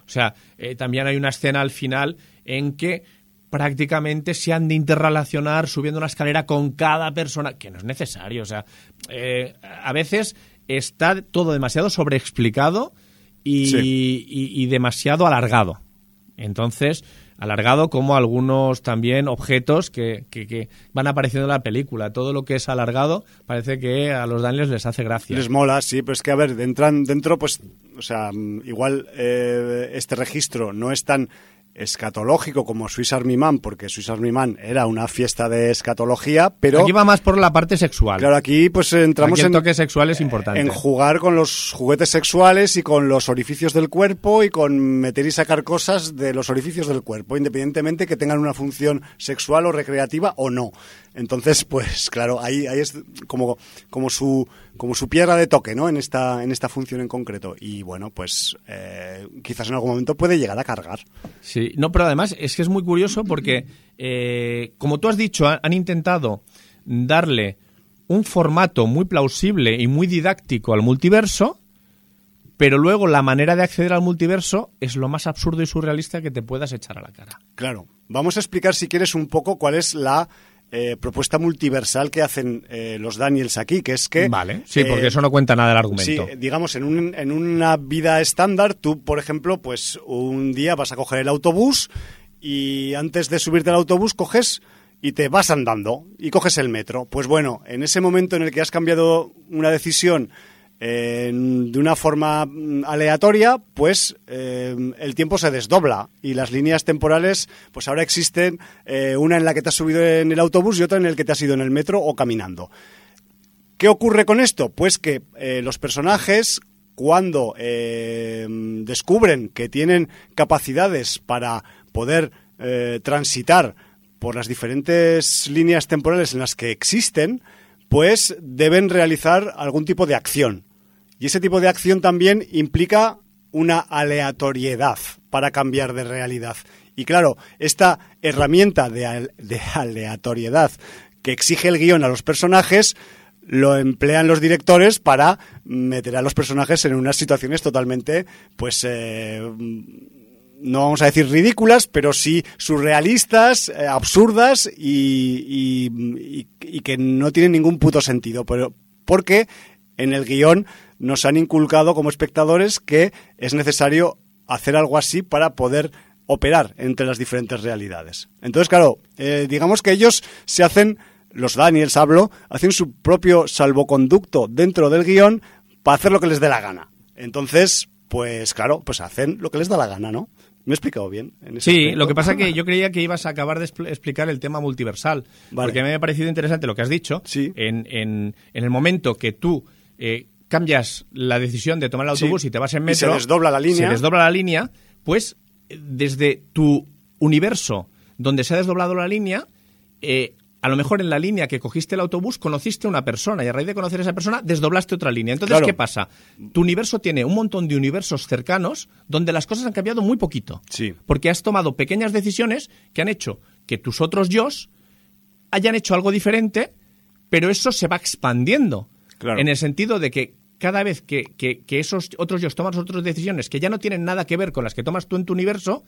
O sea, eh, también hay una escena al final en que prácticamente se han de interrelacionar subiendo una escalera con cada persona, que no es necesario. O sea, eh, a veces está todo demasiado sobreexplicado y, Sí. y- y demasiado alargado. Entonces, alargado como algunos también objetos que, que- que van apareciendo en la película. Todo lo que es alargado parece que a los Daniels les hace gracia. Les mola, sí, pero es que, a ver, entran dentro, pues, o sea, igual eh, este registro no es tan escatológico como Swiss Army Man, porque Swiss Army Man era una fiesta de escatología, pero... Aquí va más por la parte sexual. Claro, aquí pues entramos Aquí el en, toque sexual es importante. en jugar con los juguetes sexuales y con los orificios del cuerpo y con meter y sacar cosas de los orificios del cuerpo, independientemente que tengan una función sexual o recreativa o no. Entonces, pues claro, ahí, ahí es como, como su como su piedra de toque, ¿no? En esta en esta función en concreto. Y bueno, pues eh, quizás en algún momento puede llegar a cargar. Sí, no, pero además es que es muy curioso porque, eh, como tú has dicho, han, han intentado darle un formato muy plausible y muy didáctico al multiverso, pero luego la manera de acceder al multiverso es lo más absurdo y surrealista que te puedas echar a la cara. Claro. Vamos a explicar, si quieres, un poco cuál es la eh, propuesta multiversal que hacen eh, los Daniels aquí, que es que... Vale, sí, porque eh, eso no cuenta nada del argumento. Sí, digamos, en, un- en una vida estándar, tú, por ejemplo, pues un día vas a coger el autobús y antes de subirte al autobús coges y te vas andando y coges el metro. Pues bueno, en ese momento en el que has cambiado una decisión eh, de una forma mm, aleatoria, pues eh, el tiempo se desdobla y las líneas temporales, pues ahora existen eh, una en la que te has subido en el autobús y otra en el que te has ido en el metro o caminando. ¿Qué ocurre con esto? Pues que los personajes, cuando descubren que tienen capacidades para poder transitar por las diferentes líneas temporales en las que existen, pues deben realizar algún tipo de acción. Y ese tipo de acción también implica una aleatoriedad para cambiar de realidad. Y claro, esta herramienta de, al- de aleatoriedad que exige el guion a los personajes lo emplean los directores para meter a los personajes en unas situaciones totalmente, pues, eh, no vamos a decir ridículas, pero sí surrealistas, eh, absurdas y, y- y- y que no tienen ningún puto sentido. Pero porque en el guion nos han inculcado como espectadores que es necesario hacer algo así para poder operar entre las diferentes realidades. Entonces, claro, eh, digamos que ellos se hacen, los Daniels hablo, hacen su propio salvoconducto dentro del guion para hacer lo que les dé la gana. Entonces, pues claro, pues hacen lo que les da la gana, ¿no? ¿Me he explicado bien? en Sí, aspecto? lo que pasa que yo creía que ibas a acabar de expl- explicar el tema multiversal, Vale. porque me ha parecido interesante lo que has dicho. Sí. En, en- en el momento que tú eh, cambias la decisión de tomar el Sí. autobús y te vas en Y metro, se desdobla la línea. se desdobla la línea, pues desde tu universo donde se ha desdoblado la línea, eh, a lo mejor en la línea que cogiste el autobús conociste a una persona y a raíz de conocer a esa persona desdoblaste otra línea. Entonces, Claro. ¿qué pasa? Tu universo tiene un montón de universos cercanos donde las cosas han cambiado muy poquito. Sí. Porque has tomado pequeñas decisiones que han hecho que tus otros yos hayan hecho algo diferente, pero eso se va expandiendo. Claro. En el sentido de que cada vez que, que- que esos otros yos toman otras decisiones que ya no tienen nada que ver con las que tomas tú en tu universo,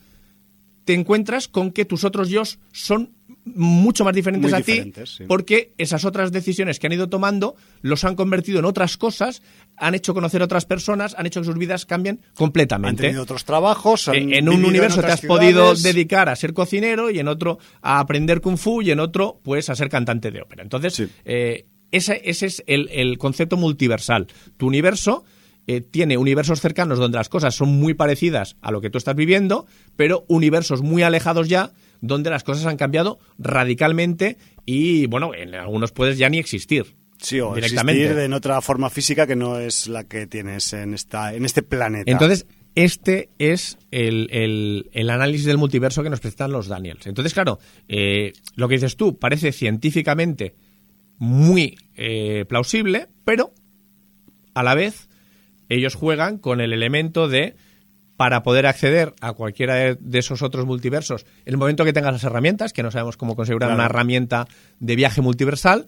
te encuentras con que tus otros yos son mucho más diferentes Muy a ti sí. porque esas otras decisiones que han ido tomando los han convertido en otras cosas, han hecho conocer a otras personas, han hecho que sus vidas cambien Han completamente. tenido otros trabajos. han En en un universo te has podido dedicar a ser cocinero y en otro a aprender kung fu y en otro pues a ser cantante de ópera. Entonces, Sí. eh, ese, ese es el, el concepto multiversal. Tu universo eh, tiene universos cercanos donde las cosas son muy parecidas a lo que tú estás viviendo, pero universos muy alejados ya donde las cosas han cambiado radicalmente y, bueno, en algunos puedes ya ni existir. Sí, o directamente. existir en otra forma física que no es la que tienes en, esta, en este planeta. Entonces, este es el, el- el análisis del multiverso que nos presentan los Daniels. Entonces, claro, eh, lo que dices tú parece científicamente muy eh, plausible, pero a la vez ellos juegan con el elemento de para poder acceder a cualquiera de, esos otros multiversos, en el momento que tengas las herramientas, que no sabemos cómo configurar Claro. una herramienta de viaje multiversal,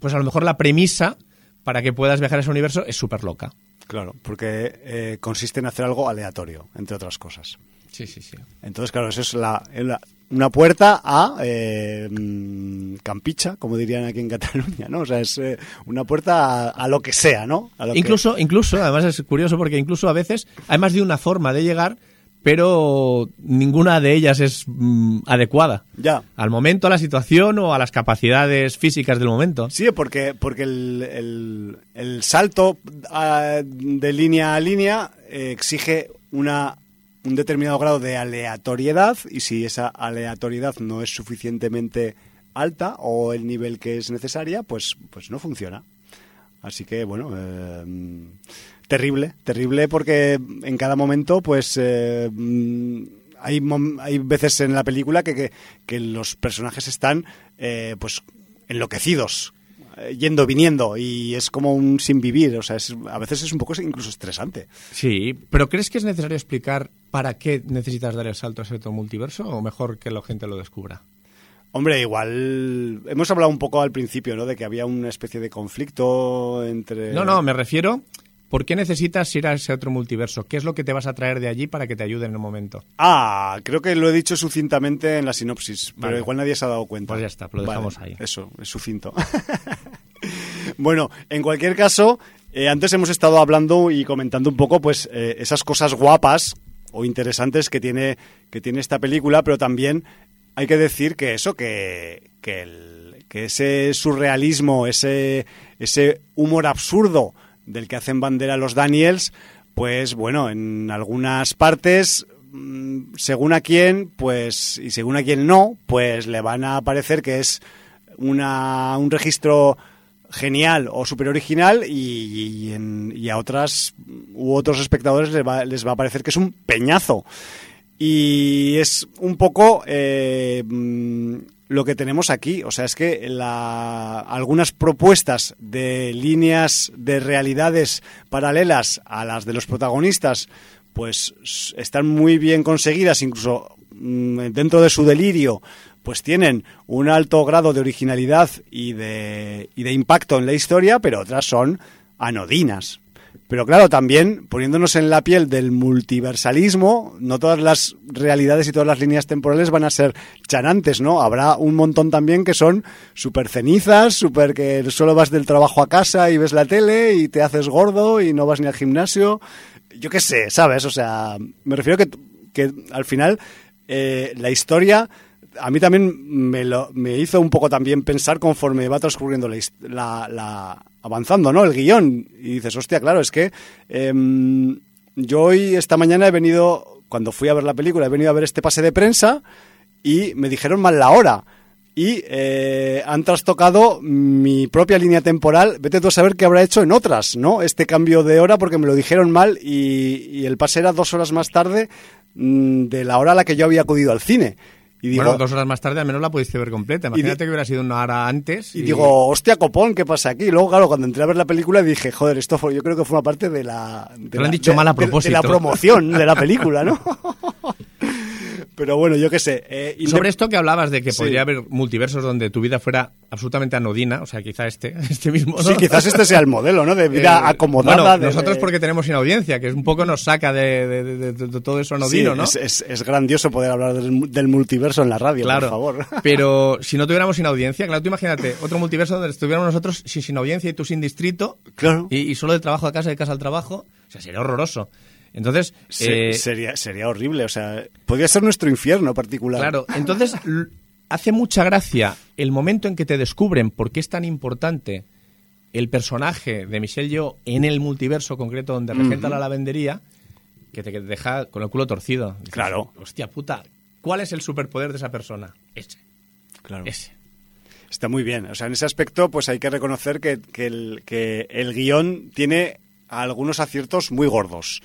pues a lo mejor la premisa para que puedas viajar a ese universo es súper loca. Claro, porque eh, consiste en hacer algo aleatorio, entre otras cosas. Sí, sí, sí. Entonces, claro, eso es la, la- una puerta a eh, mm, Campicha, como dirían aquí en Cataluña, ¿no? O sea, es eh, una puerta a, a lo que sea, ¿no? A lo que- Incluso, incluso, además es curioso porque incluso a veces hay más de una forma de llegar, pero ninguna de ellas es mm, adecuada. Ya. Al momento, a la situación o a las capacidades físicas del momento. Sí, porque, porque el, el- el salto ah, de línea a línea eh, exige una, un determinado grado de aleatoriedad y si esa aleatoriedad no es suficientemente alta o el nivel que es necesaria, pues, pues no funciona. Así que, bueno, eh, terrible, terrible porque en cada momento, pues... eh, mm, hay, hay veces en la película que, que, los personajes están eh, pues enloquecidos, yendo, viniendo, y es como un sin vivir, o sea, es- a veces es un poco incluso estresante. Sí, pero ¿crees que es necesario explicar para qué necesitas dar el salto a ese otro multiverso o mejor que la gente lo descubra? Hombre, igual hemos hablado un poco al principio, ¿no? De que había una especie de conflicto entre... No, no, me refiero, ¿por qué necesitas ir a ese otro multiverso? ¿Qué es lo que te vas a traer de allí para que te ayude en el momento? Ah, creo que lo he dicho sucintamente en la sinopsis, pero igual nadie se ha dado cuenta. Pues ya está, lo dejamos ahí. Eso, es sucinto. bueno, en cualquier caso, eh, antes hemos estado hablando y comentando un poco, pues, eh, esas cosas guapas o interesantes que tiene, que tiene esta película, pero también hay que decir que eso, que, que, el- que ese surrealismo, ese, ese humor absurdo del que hacen bandera los Daniels, pues bueno, en algunas partes, mm, según a quién, pues, y según a quién no, pues le van a parecer que es una, un registro genial o súper original y, en- a otras u otros espectadores les va, les va a parecer que es un peñazo. Y es un poco eh, mm, lo que tenemos aquí. O sea, es que la- algunas propuestas de líneas de realidades paralelas a las de los protagonistas, pues están muy bien conseguidas, incluso mm, dentro de su delirio, pues tienen un alto grado de originalidad y de, y de impacto en la historia, pero otras son anodinas. Pero claro, también poniéndonos en la piel del multiversalismo, no todas las realidades y todas las líneas temporales van a ser chanantes, ¿no? Habrá un montón también que son súper cenizas, súper que solo vas del trabajo a casa y ves la tele y te haces gordo y no vas ni al gimnasio. Yo qué sé, ¿sabes? O sea, me refiero que, que al final eh, la historia a mí también me, lo, me hizo un poco también pensar conforme va transcurriendo la, la- la- avanzando, ¿no? El guion. Y dices, hostia, claro, es que em, yo hoy, esta mañana, he venido, cuando fui a ver la película, he venido a ver este pase de prensa y me dijeron mal la hora. Y eh, han trastocado mi propia línea temporal. Vete tú a saber qué habrá hecho en otras, ¿no? Este cambio de hora porque me lo dijeron mal y, y el pase era dos horas más tarde mm, de la hora a la que yo había acudido al cine. Y digo, bueno, dos horas más tarde al menos la pudiste ver completa. Imagínate que hubiera sido una hora antes. Y digo, hostia, copón, ¿qué pasa aquí? Y luego, claro, cuando entré a ver la película dije, joder, esto fue, yo creo que forma parte de la... de Te lo han la- dicho de- mal a de- de propósito. la promoción de la película, ¿no? Pero bueno, yo qué sé. eh, Sobre esto que hablabas de que Sí. podría haber multiversos donde tu vida fuera absolutamente anodina, o sea, quizá este, este mismo. ¿no? Sí, quizás este sea el modelo, ¿no? De vida Eh, acomodada. bueno, de- nosotros porque tenemos inaudiencia, que es un poco nos saca de, de- de- de- de todo eso anodino, Sí, ¿no? Es, es- es grandioso poder hablar del, del multiverso en la radio, Claro, por favor. pero si no tuviéramos sin audiencia, claro, tú imagínate otro multiverso donde estuviéramos nosotros sin, sin audiencia y tú sin distrito, Claro. y, y solo de trabajo a casa, de casa al trabajo, o sea, sería horroroso. Entonces, Se- eh, sería, sería horrible, o sea, podría ser nuestro infierno particular. Claro, entonces hace mucha gracia el momento en que te descubren por qué es tan importante el personaje de Michelle Yeoh en el multiverso concreto donde regenta la lavandería, que te deja con el culo torcido. Dices, Claro. Hostia puta, ¿cuál es el superpoder de esa persona? Ese, Claro. ese. Está muy bien. O sea, en ese aspecto, pues hay que reconocer que, que el, que el guion tiene algunos aciertos muy gordos.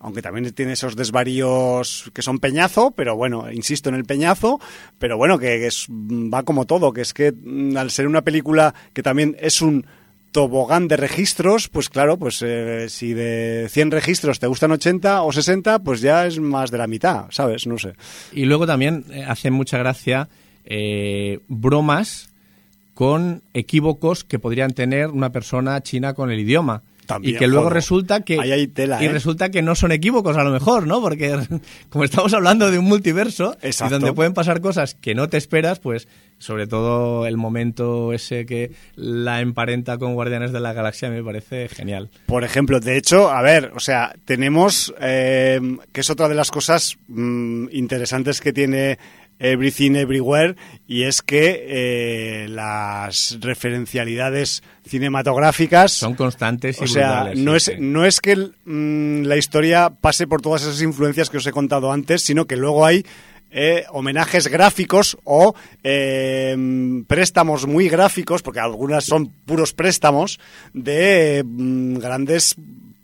Aunque también tiene esos desvaríos que son peñazo, pero bueno, insisto en el peñazo, pero bueno, que es, va como todo, que es que mm, al ser una película que también es un tobogán de registros, pues claro, pues eh, si de 100 registros te gustan 80 o 60, pues ya es más de la mitad, ¿sabes? No sé. Y luego también eh, hace mucha gracia eh, bromas con equívocos que podrían tener una persona china con el idioma. También, y que luego joder. resulta que Ahí hay tela, y ¿eh? resulta que no son equívocos a lo mejor, ¿no? Porque como estamos hablando de un multiverso Exacto. y donde pueden pasar cosas que no te esperas, pues sobre todo el momento ese que la emparenta con Guardianes de la Galaxia me parece genial. Por ejemplo, de hecho, a ver, o sea, tenemos, eh, que es otra de las cosas mm, interesantes que tiene Everything Everywhere, y es que eh, las referencialidades cinematográficas Son constantes y o sea, no, es, no es que mm, la historia pase por todas esas influencias que os he contado antes, sino que luego hay eh, homenajes gráficos o eh, préstamos muy gráficos, porque algunas son puros préstamos, de mm, grandes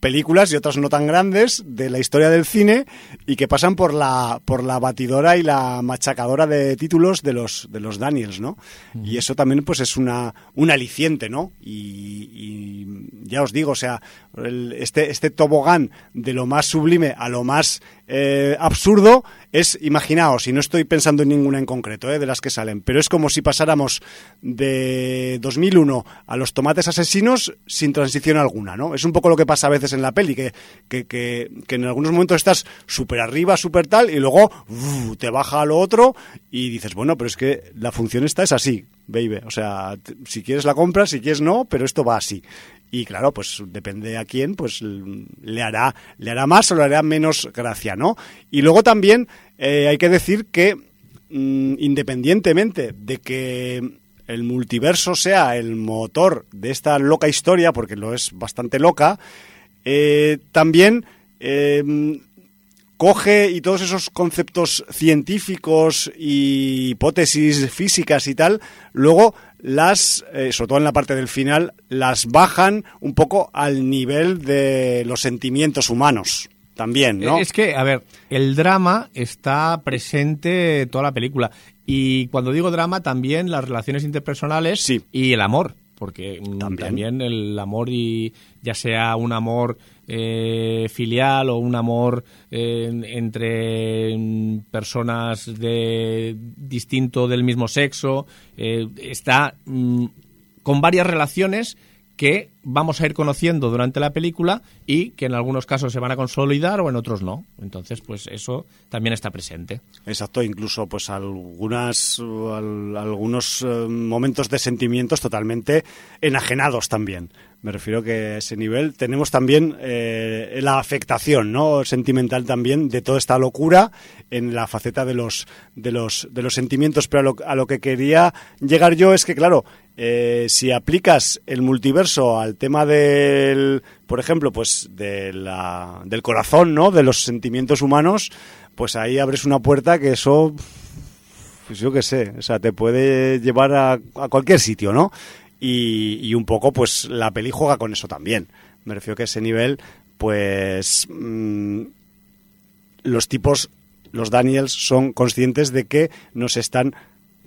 películas y otras no tan grandes de la historia del cine y que pasan por la por la batidora y la machacadora de títulos de los de los Daniels, ¿no? Y eso también pues es una un aliciente, ¿no? Y, y ya os digo, o sea, el- este este tobogán de lo más sublime a lo más eh, absurdo es, imaginaos, y no estoy pensando en ninguna en concreto, eh, de las que salen, pero es como si pasáramos de 2001 a los tomates asesinos sin transición alguna, ¿no? Es un poco lo que pasa a veces en la peli, que, que, que, en algunos momentos estás súper arriba, súper tal, y luego te baja a lo otro y dices, bueno, pero es que la función esta es así, baby. O sea, si quieres la compras, si quieres no, pero esto va así. Y claro, pues depende a quién, pues le hará, le hará más o le hará menos gracia, ¿no? Y luego también eh, hay que decir que mm, independientemente de que el multiverso sea el motor de esta loca historia, porque lo es bastante loca, eh, también eh, coge y todos esos conceptos científicos y hipótesis físicas y tal, luego las, eh, sobre todo en la parte del final, las bajan un poco al nivel de los sentimientos humanos. También, ¿no? Es que, a ver, el drama está presente toda la película. Y cuando digo drama, también las relaciones interpersonales Sí. y el amor. Porque mm, También. también. el amor, y ya sea un amor eh, filial o un amor eh, entre mm, personas de distinto del mismo sexo, eh, está mm, con varias relaciones que vamos a ir conociendo durante la película y que en algunos casos se van a consolidar o en otros no. Entonces, pues eso también está presente. Exacto, incluso pues algunas al- algunos eh, momentos de sentimientos totalmente enajenados también. Me refiero que a ese nivel tenemos también eh, la afectación, ¿no? sentimental también de toda esta locura en la faceta de los de los de los sentimientos, pero a lo, a lo que quería llegar yo es que claro, eh, si aplicas el multiverso al tema del, por ejemplo, pues de la, del corazón, ¿no? De los sentimientos humanos, pues ahí abres una puerta que eso, pues yo qué sé, o sea, te puede llevar a, a cualquier sitio, ¿no? Y, y un poco, pues la peli juega con eso también. Me refiero que a ese nivel, pues mm, los tipos, los Daniels, son conscientes de que nos están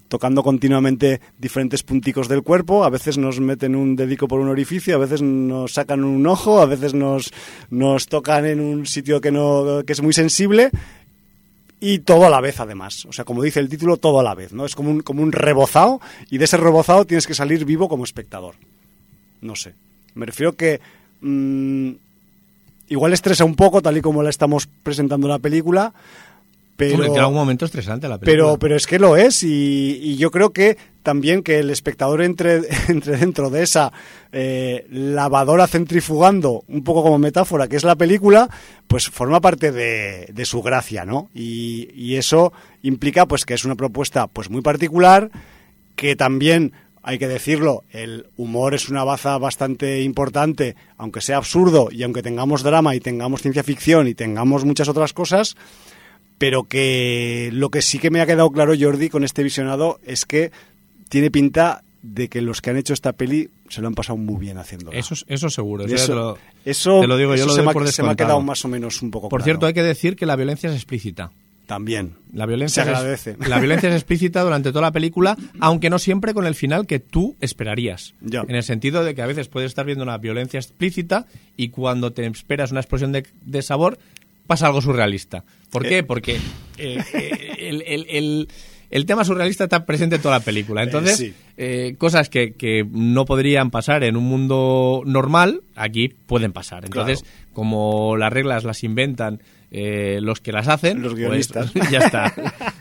tocando continuamente diferentes punticos del cuerpo, a veces nos meten un dedico por un orificio, a veces nos sacan un ojo, a veces nos, nos tocan en un sitio que no que es muy sensible y todo a la vez además. O sea, como dice el título, todo a la vez, ¿no? Es como un, como un rebozado y de ese rebozado tienes que salir vivo como espectador. No sé. Me refiero que mm, igual estresa un poco tal y como la estamos presentando la película, pero, Hombre, que en algún momento estresante la película. pero, pero es que lo es y, y yo creo que también que el espectador entre, entre dentro de esa eh, lavadora centrifugando, un poco como metáfora, que es la película, pues forma parte de, de su gracia, ¿no? Y, y eso implica pues que es una propuesta pues muy particular, que también hay que decirlo, el humor es una baza bastante importante, aunque sea absurdo y aunque tengamos drama y tengamos ciencia ficción y tengamos muchas otras cosas, pero que lo que sí que me ha quedado claro, Jordi, con este visionado es que tiene pinta de que los que han hecho esta peli se lo han pasado muy bien haciéndola. Eso, eso seguro. Eso eso, te lo- eso- te lo digo, yo lo se, me, ha- por se me ha quedado más o menos un poco Por claro. cierto, hay que decir que la violencia es explícita. También. La violencia, Se es- agradece. la violencia es explícita durante toda la película, aunque no siempre con el final que tú esperarías. Ya. En el sentido de que a veces puedes estar viendo una violencia explícita y cuando te esperas una explosión de, de sabor, pasa algo surrealista. ¿Por Eh. qué? Porque eh, eh, el, el- el- el tema surrealista está presente en toda la película. Entonces, sí. eh, cosas que, que no podrían pasar en un mundo normal, aquí pueden pasar. Entonces, como las reglas las inventan eh, los que las hacen, Los pues, guionistas. ya está.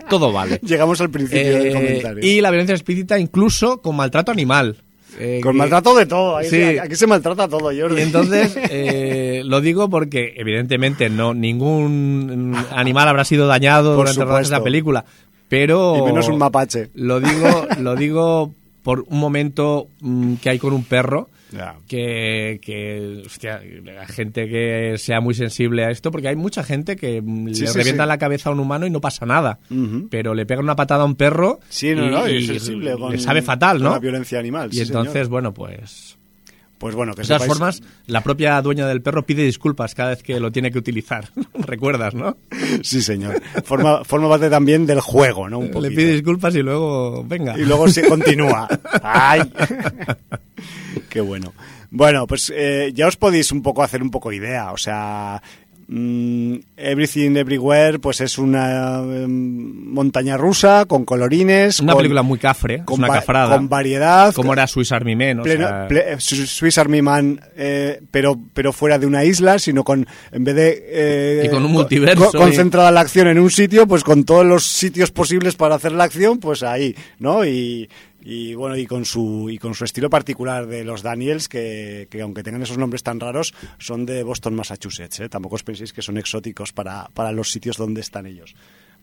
Todo vale. Llegamos al principio del Eh, comentario. y la violencia explícita incluso con maltrato animal. Eh, Con que- maltrato de todo. Aquí, Sí. aquí se maltrata todo, Jordi. y entonces, eh, lo digo porque evidentemente no ningún animal habrá sido dañado Por durante esa película, pero Y menos un mapache. Lo digo, lo digo por un momento mm, que hay con un perro que, que hostia, la gente que sea muy sensible a esto, porque hay mucha gente que mm, Sí, le sí, revienta sí. la cabeza a un humano y no pasa nada, pero le pega una patada a un perro Sí, no, y, no, y sensible. Con, le sabe fatal, con ¿no? La violencia animal. Y entonces, señor. bueno, pues Pues bueno, que de todas sepáis- formas, la propia dueña del perro pide disculpas cada vez que lo tiene que utilizar. Recuerdas, ¿no? Sí, señor. Forma, forma parte también del juego, ¿no? Un Le pide disculpas y luego, venga. Y luego se continúa. ¡Ay! Qué bueno. Bueno, pues eh, ya os podéis un poco hacer un poco idea. O sea, mm, Everything Everywhere, pues es una em, montaña rusa con colorines. Una con- película muy cafre, con una cafrada. Con variedad. Como era Swiss Army Men, o pleno- sea, ple- eh, Swiss Army Man, eh, pero, pero fuera de una isla, sino con, en vez de... eh, Y con un multiverso y- concentrada la acción en un sitio, pues con todos los sitios posibles para hacer la acción, pues ahí, ¿no? Y, y bueno, y con su y con su estilo particular de los Daniels, que, que aunque tengan esos nombres tan raros, son de Boston, Massachusetts, ¿eh? Tampoco os penséis que son exóticos para, para los sitios donde están ellos.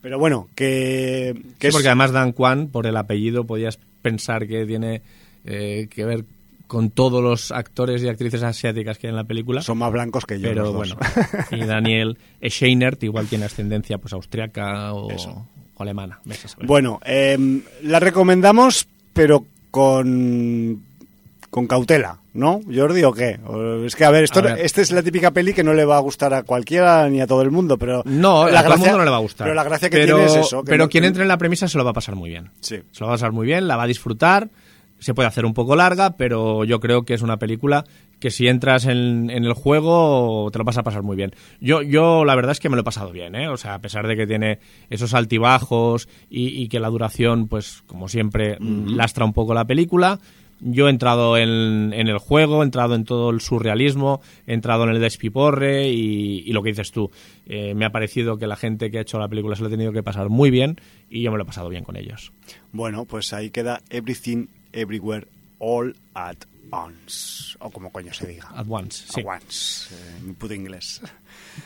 Pero bueno, que... que Sí, es- porque además Dan Kwan, por el apellido, podías pensar que tiene eh, que ver con todos los actores y actrices asiáticas que hay en la película. son más blancos que yo. pero los bueno, y Daniel Scheinert igual tiene ascendencia pues austriaca o, alemana. Bueno, eh, la recomendamos, pero con, con cautela, ¿no, Jordi, o qué? Es que, a ver, esto, A ver. esta es la típica peli que no le va a gustar a cualquiera ni a todo el mundo, pero... No, la a todo el mundo no le va a gustar. Pero la gracia que Pero- tiene es eso. que pero no- quien entre en la premisa se lo va a pasar muy bien. Sí. Se lo va a pasar muy bien, la va a disfrutar. Se puede hacer un poco larga, pero yo creo que es una película que si entras en, en el juego te lo vas a pasar muy bien. Yo, yo la verdad es que me lo he pasado bien, ¿eh? O sea, a pesar de que tiene esos altibajos y, y que la duración, pues como siempre, lastra un poco la película, yo he entrado en, en el juego, he entrado en todo el surrealismo, he entrado en el despiporre y, y lo que dices tú. Eh, me ha parecido que la gente que ha hecho la película se lo ha tenido que pasar muy bien y yo me lo he pasado bien con ellos. Bueno, pues ahí queda Everything, Everywhere, All at Once. O como coño se diga. At once, sí. At once, eh, puto inglés.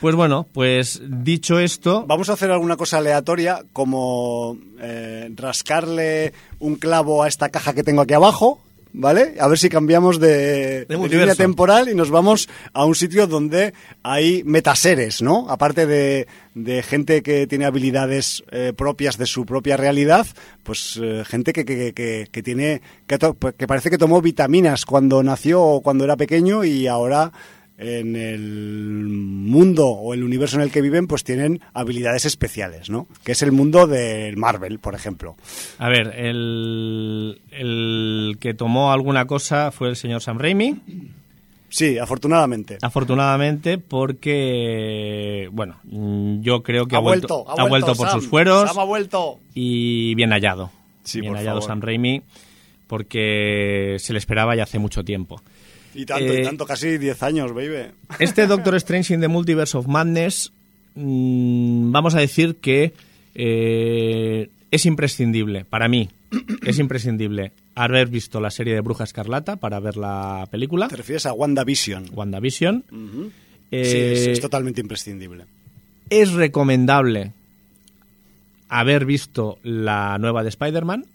Pues bueno, pues dicho esto, Vamos a hacer alguna cosa aleatoria, como eh, rascarle un clavo a esta caja que tengo aquí abajo, ¿vale? A ver si cambiamos de, de línea temporal y nos vamos a un sitio donde hay metaseres, ¿no? Aparte de, de gente que tiene habilidades eh, propias de su propia realidad, pues eh, gente que, que, que, que tiene que, to- que parece que tomó vitaminas cuando nació o cuando era pequeño y ahora en el mundo o el universo en el que viven, pues tienen habilidades especiales, ¿no? Que es el mundo del Marvel, por ejemplo. a ver, el, el que tomó alguna cosa fue el señor Sam Raimi. Sí, afortunadamente. Afortunadamente, porque, bueno, yo creo que ha, ha, vuelto, ha vuelto, por Sam. sus fueros. Sam ha vuelto. Y bien hallado. Sí, bien por hallado favor. Sam Raimi, porque se le esperaba ya hace mucho tiempo. Y tanto, Eh, y tanto, casi 10 años, baby. Este Doctor Strange in the Multiverse of Madness, mm, vamos a decir que eh, es imprescindible, para mí, es imprescindible haber visto la serie de Bruja Escarlata para ver la película, Te refieres a WandaVision. WandaVision. Ujú. Eh, sí, es, es totalmente imprescindible. es recomendable haber visto la nueva de Spider-Man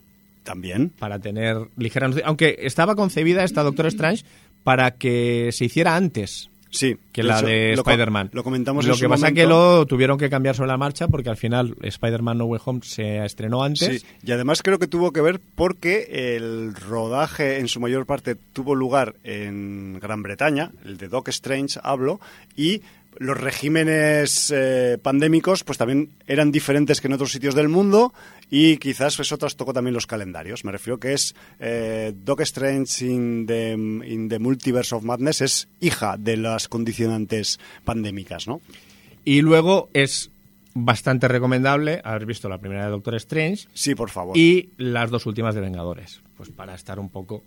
También. para tener ligera noticia, aunque estaba concebida esta Doctor Strange para que se hiciera antes Sí. que la hecho, de Spider-Man. Lo comentamos Lo en que su pasa momento. que lo tuvieron que cambiar sobre la marcha porque al final Spider-Man No Way Home se estrenó antes. Sí, y además creo que tuvo que ver porque el rodaje en su mayor parte tuvo lugar en Gran Bretaña, el de Doc Strange hablo, y los regímenes eh, pandémicos pues también eran diferentes que en otros sitios del mundo y quizás eso trastocó también los calendarios. Me refiero que es eh, Doc Strange in the, in the Multiverse of Madness es hija de las condicionantes pandémicas, ¿no? Y luego es bastante recomendable haber visto la primera de Doctor Strange Sí, por favor. y las dos últimas de Vengadores, pues para estar un poco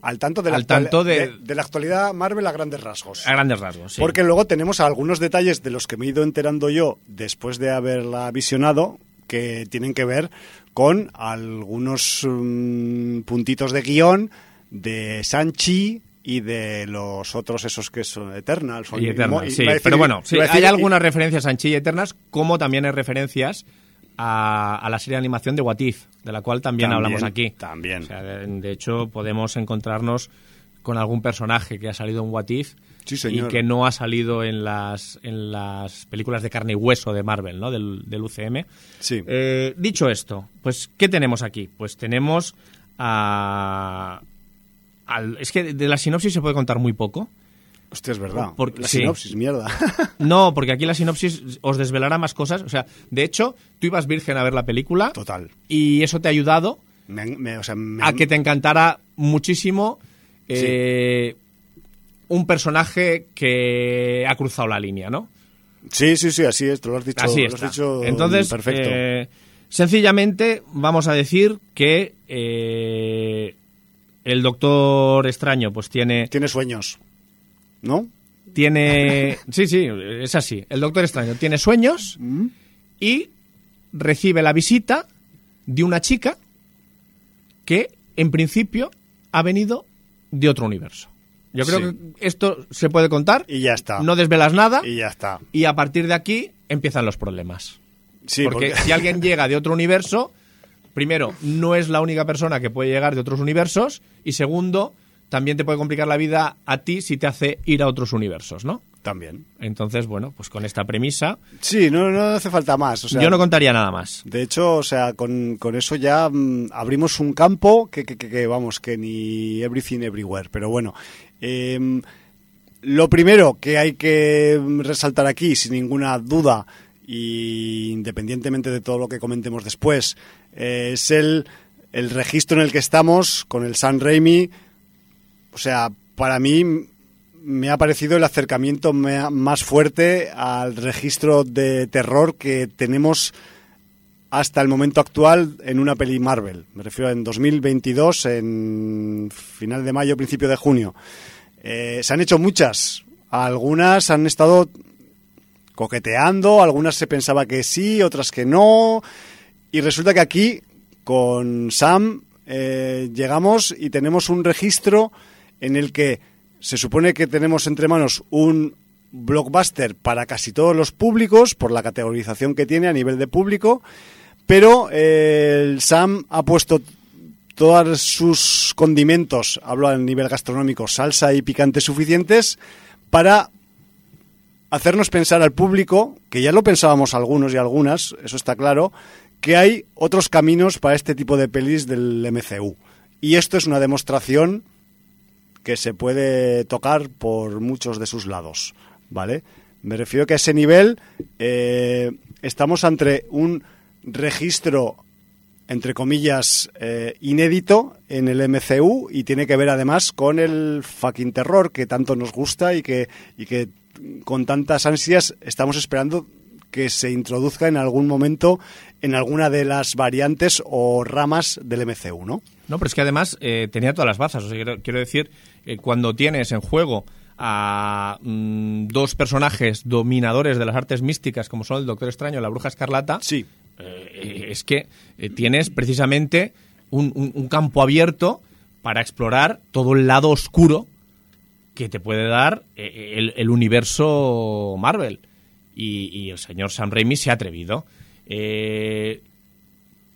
al tanto de la, al tanto de- de- de la actualidad Marvel a grandes rasgos. a grandes rasgos. sí. Porque luego tenemos algunos detalles de los que me he ido enterando yo después de haberla visionado que tienen que ver con algunos mm, puntitos de guion de Sanchi y de los otros esos que son Eternals. y Eternals, sí. decir- Pero bueno, sí, hay algunas referencias a Anchi y Eternas, como también hay referencias a, a la serie de animación de What If, de la cual también, También, hablamos aquí. también. O sea, de, de hecho, podemos encontrarnos con algún personaje que ha salido en What If Sí, y que no ha salido en las, en las películas de carne y hueso de Marvel, ¿no? Del, del UCM. Sí. Eh, dicho esto, pues, ¿qué tenemos aquí? Pues tenemos a... al- es que de la sinopsis se puede contar muy poco. Hostia, es verdad. Porque- la sí. sinopsis, mierda. No, porque aquí la sinopsis os desvelará más cosas. O sea, de hecho, tú ibas virgen a ver la película Total. y eso te ha ayudado Me- me- o sea, me- a que te encantara muchísimo eh, un personaje que ha cruzado la línea, ¿no? Sí, sí, sí, así es, tú lo has dicho, Así lo has está. dicho Entonces, perfecto. eh, sencillamente vamos a decir que eh, el Doctor Extraño pues tiene Tiene sueños, ¿no? tiene sí sí es así el Doctor Extraño tiene sueños Mm. y recibe la visita de una chica que en principio ha venido de otro universo. Yo creo Sí. que esto se puede contar. Y ya está. No desvelas nada Y ya está. y a partir de aquí empiezan los problemas. Sí, porque, porque- si alguien llega de otro universo, primero, no es la única persona que puede llegar de otros universos y segundo, también te puede complicar la vida a ti si te hace ir a otros universos, ¿no? También. Entonces, bueno, pues con esta premisa, Sí, no, no hace falta más. O sea, yo no contaría nada más. De hecho, o sea, con, con eso ya mm, abrimos un campo que, que, que- que, vamos, que ni everything everywhere. Pero bueno, em, lo primero que hay que mm, resaltar aquí, sin ninguna duda, y independientemente de todo lo que comentemos después, eh, es el, el registro en el que estamos con el San Raimi. O sea, para mí me ha parecido el acercamiento más fuerte al registro de terror que tenemos hasta el momento actual en una peli Marvel. Me refiero en 2022, en final de mayo, principio de junio. Eh, se han hecho muchas. Algunas han estado coqueteando, algunas se pensaba que sí, otras que no. Y resulta que aquí, con Sam, eh, llegamos y tenemos un registro en el que se supone que tenemos entre manos un blockbuster para casi todos los públicos, por la categorización que tiene a nivel de público, pero eh, el Sam ha puesto todos sus condimentos, hablo a nivel gastronómico, salsa y picante suficientes, para hacernos pensar al público, que ya lo pensábamos algunos y algunas, eso está claro, que hay otros caminos para este tipo de pelis del MCU. Y esto es una demostración que se puede tocar por muchos de sus lados, ¿vale? Me refiero que a ese nivel eh, estamos ante un registro entre comillas, eh, inédito en el MCU y tiene que ver además con el fucking terror que tanto nos gusta y que, y que con tantas ansias estamos esperando que se introduzca en algún momento en alguna de las variantes o ramas del MCU, ¿no? No, pero es que además eh, tenía todas las bazas. O sea, quiero, decir, eh, cuando tienes en juego a mm, dos personajes dominadores de las artes místicas, como son el Doctor Extraño y la Bruja Escarlata, sí. Eh, es que tienes precisamente un, campo abierto para explorar todo el lado oscuro que te puede dar el universo Marvel y, el señor Sam Raimi se ha atrevido. Eh,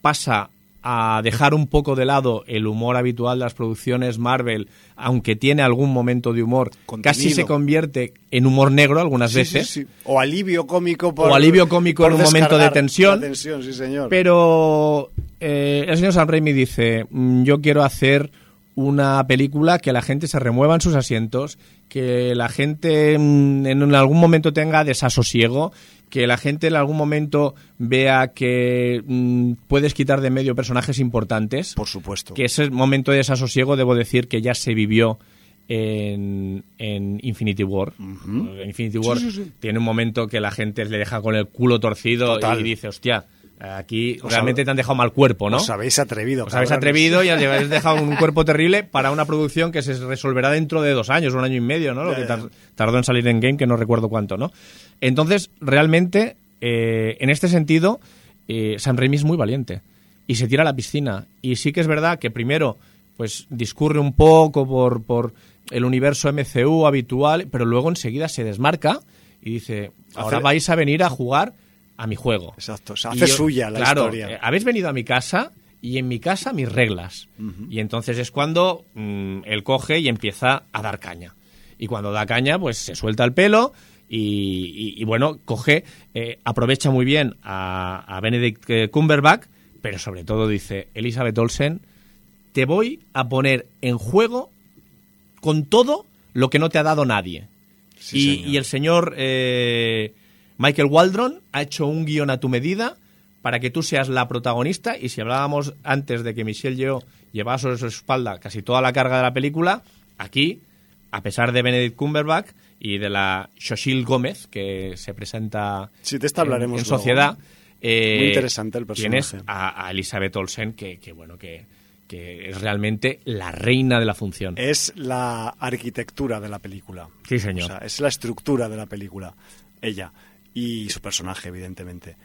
pasa a dejar un poco de lado el humor habitual de las producciones Marvel, aunque tiene algún momento de humor, casi se convierte en humor negro algunas veces. O alivio cómico O alivio cómico en un momento de tensión. señor. Pero eh, el señor Sam Raimi dice, mm, yo quiero hacer una película que la gente se remueva en sus asientos, que la gente mm, en algún momento tenga desasosiego, que la gente en algún momento vea que mm, puedes quitar de medio personajes importantes. Por supuesto. Que ese momento de desasosiego, debo decir que ya se vivió en, Infinity War. Infinity War tiene un momento que la gente le deja con el culo torcido y dice, hostia, Aquí realmente te han dejado mal cuerpo, ¿no? Os habéis atrevido. Os habéis atrevido y habéis dejado un cuerpo terrible para una producción que se resolverá dentro de dos años, un año y medio, ¿no? Lo que tardó en salir en game, que no recuerdo cuánto, ¿no? Entonces, realmente, eh, en este sentido, eh, San Raimi es muy valiente y se tira a la piscina. Y sí que es verdad que primero, pues discurre un poco por, por el universo MCU habitual, pero luego enseguida se desmarca y dice, ahora vais a venir a jugar a mi juego. Exacto, se hace suya la claro, historia. Eh, habéis venido a mi casa y en mi casa mis reglas. Y entonces es cuando mm, él coge y empieza a dar caña. Y cuando da caña, pues se suelta el pelo y, bueno, coge, eh, aprovecha muy bien a, a Benedict eh, Cumberbatch, pero sobre todo dice, Elizabeth Olsen, te voy a poner en juego con todo lo que no te ha dado nadie. y, el señor... Michael Waldron ha hecho un guion a tu medida para que tú seas la protagonista y si hablábamos antes de que Michelle Yeoh llevaba sobre su espalda casi toda la carga de la película, aquí, a pesar de Benedict Cumberbatch y de la Shoshil Gómez, que se presenta sí, te hablaremos en, sociedad, eh, Muy interesante el personaje. Tienes a, Elizabeth Olsen, que, bueno, que, que es realmente la reina de la función. Es la arquitectura de la película. Sí, señor. O sea, es la estructura de la película. Ella y su personaje, evidentemente.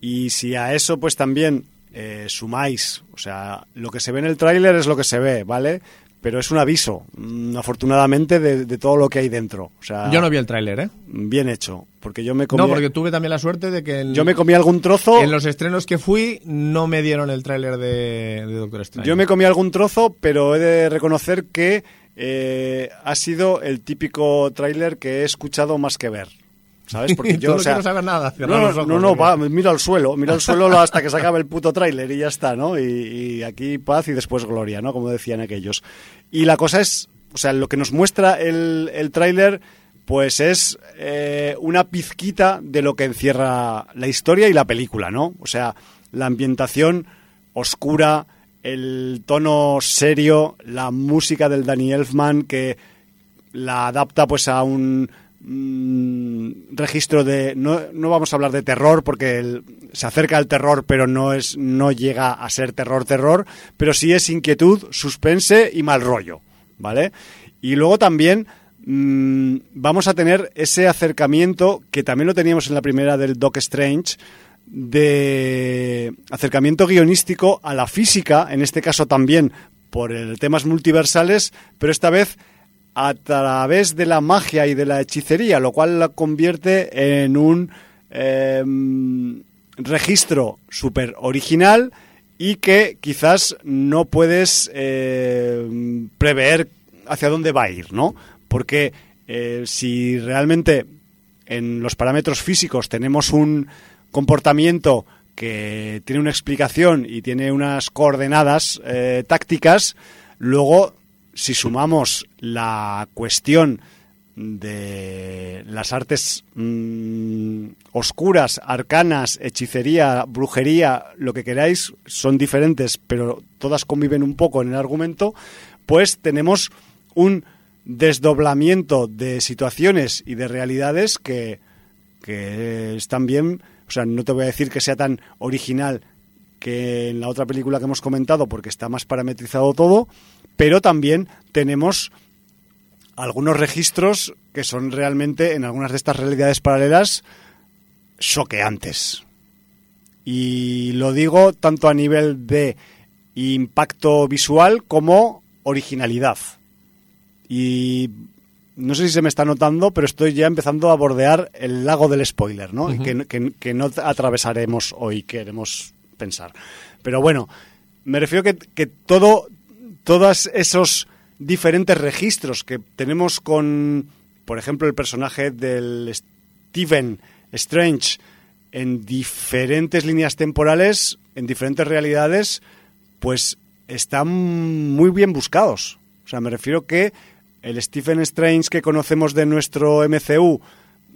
Y si a eso pues también eh, sumáis, o sea, lo que se ve en el tráiler es lo que se ve, ¿vale? Pero es un aviso, mm, afortunadamente, de, todo lo que hay dentro. O sea, yo no vi el tráiler, ¿eh? Bien hecho, porque yo me comí... No, porque tuve también la suerte de que... yo me comí algún trozo... En los estrenos que fui no me dieron el tráiler de, Doctor Strange. Yo me comí algún trozo, pero he de reconocer que eh, ha sido el típico tráiler que he escuchado más que ver. ¿Sabes? Porque yo, no quiero saber nada. No, no, no, va, mira al suelo, mira al suelo hasta que se acabe el puto tráiler y ya está, ¿no? Y, aquí paz y después gloria, ¿no? Como decían aquellos. Y la cosa es, o sea, lo que nos muestra el, el tráiler, pues es eh, una pizquita de lo que encierra la historia y la película, ¿no? O sea, la ambientación oscura, el tono serio, la música del Danny Elfman que la adapta pues a un Mm, registro de no, no, vamos a hablar de terror porque se acerca al terror pero no es no llega a ser terror terror pero sí es inquietud suspense y mal rollo vale y luego también mm, vamos a tener ese acercamiento que también lo teníamos en la primera del Doc Strange de acercamiento guionístico a la física en este caso también por el temas multiversales pero esta vez a través de la magia y de la hechicería, lo cual la convierte en un em, registro súper original y que quizás no puedes em, prever hacia dónde va a ir, ¿no? Porque eh, si realmente en los parámetros físicos tenemos un comportamiento que tiene una explicación y tiene unas coordenadas eh, tácticas, luego si sumamos la cuestión de las artes mm, oscuras, arcanas, hechicería, brujería, lo que queráis, son diferentes, pero todas conviven un poco en el argumento, pues tenemos un desdoblamiento de situaciones y de realidades que, que están bien, o sea, no te voy a decir que sea tan original que en la otra película que hemos comentado, porque está más parametrizado todo, pero también tenemos algunos registros que son realmente, en algunas de estas realidades paralelas, choqueantes. Y lo digo tanto a nivel de impacto visual como originalidad. Y no sé si se me está notando, pero estoy ya empezando a bordear el lago del spoiler, ¿no? que, que, no atravesaremos hoy, queremos pensar. Pero bueno, me refiero que, que todo, todos esos diferentes registros que tenemos con, por ejemplo, el personaje del Stephen Strange en diferentes líneas temporales, en diferentes realidades, pues están muy bien buscados. O sea, me refiero que el Stephen Strange que conocemos de nuestro MCU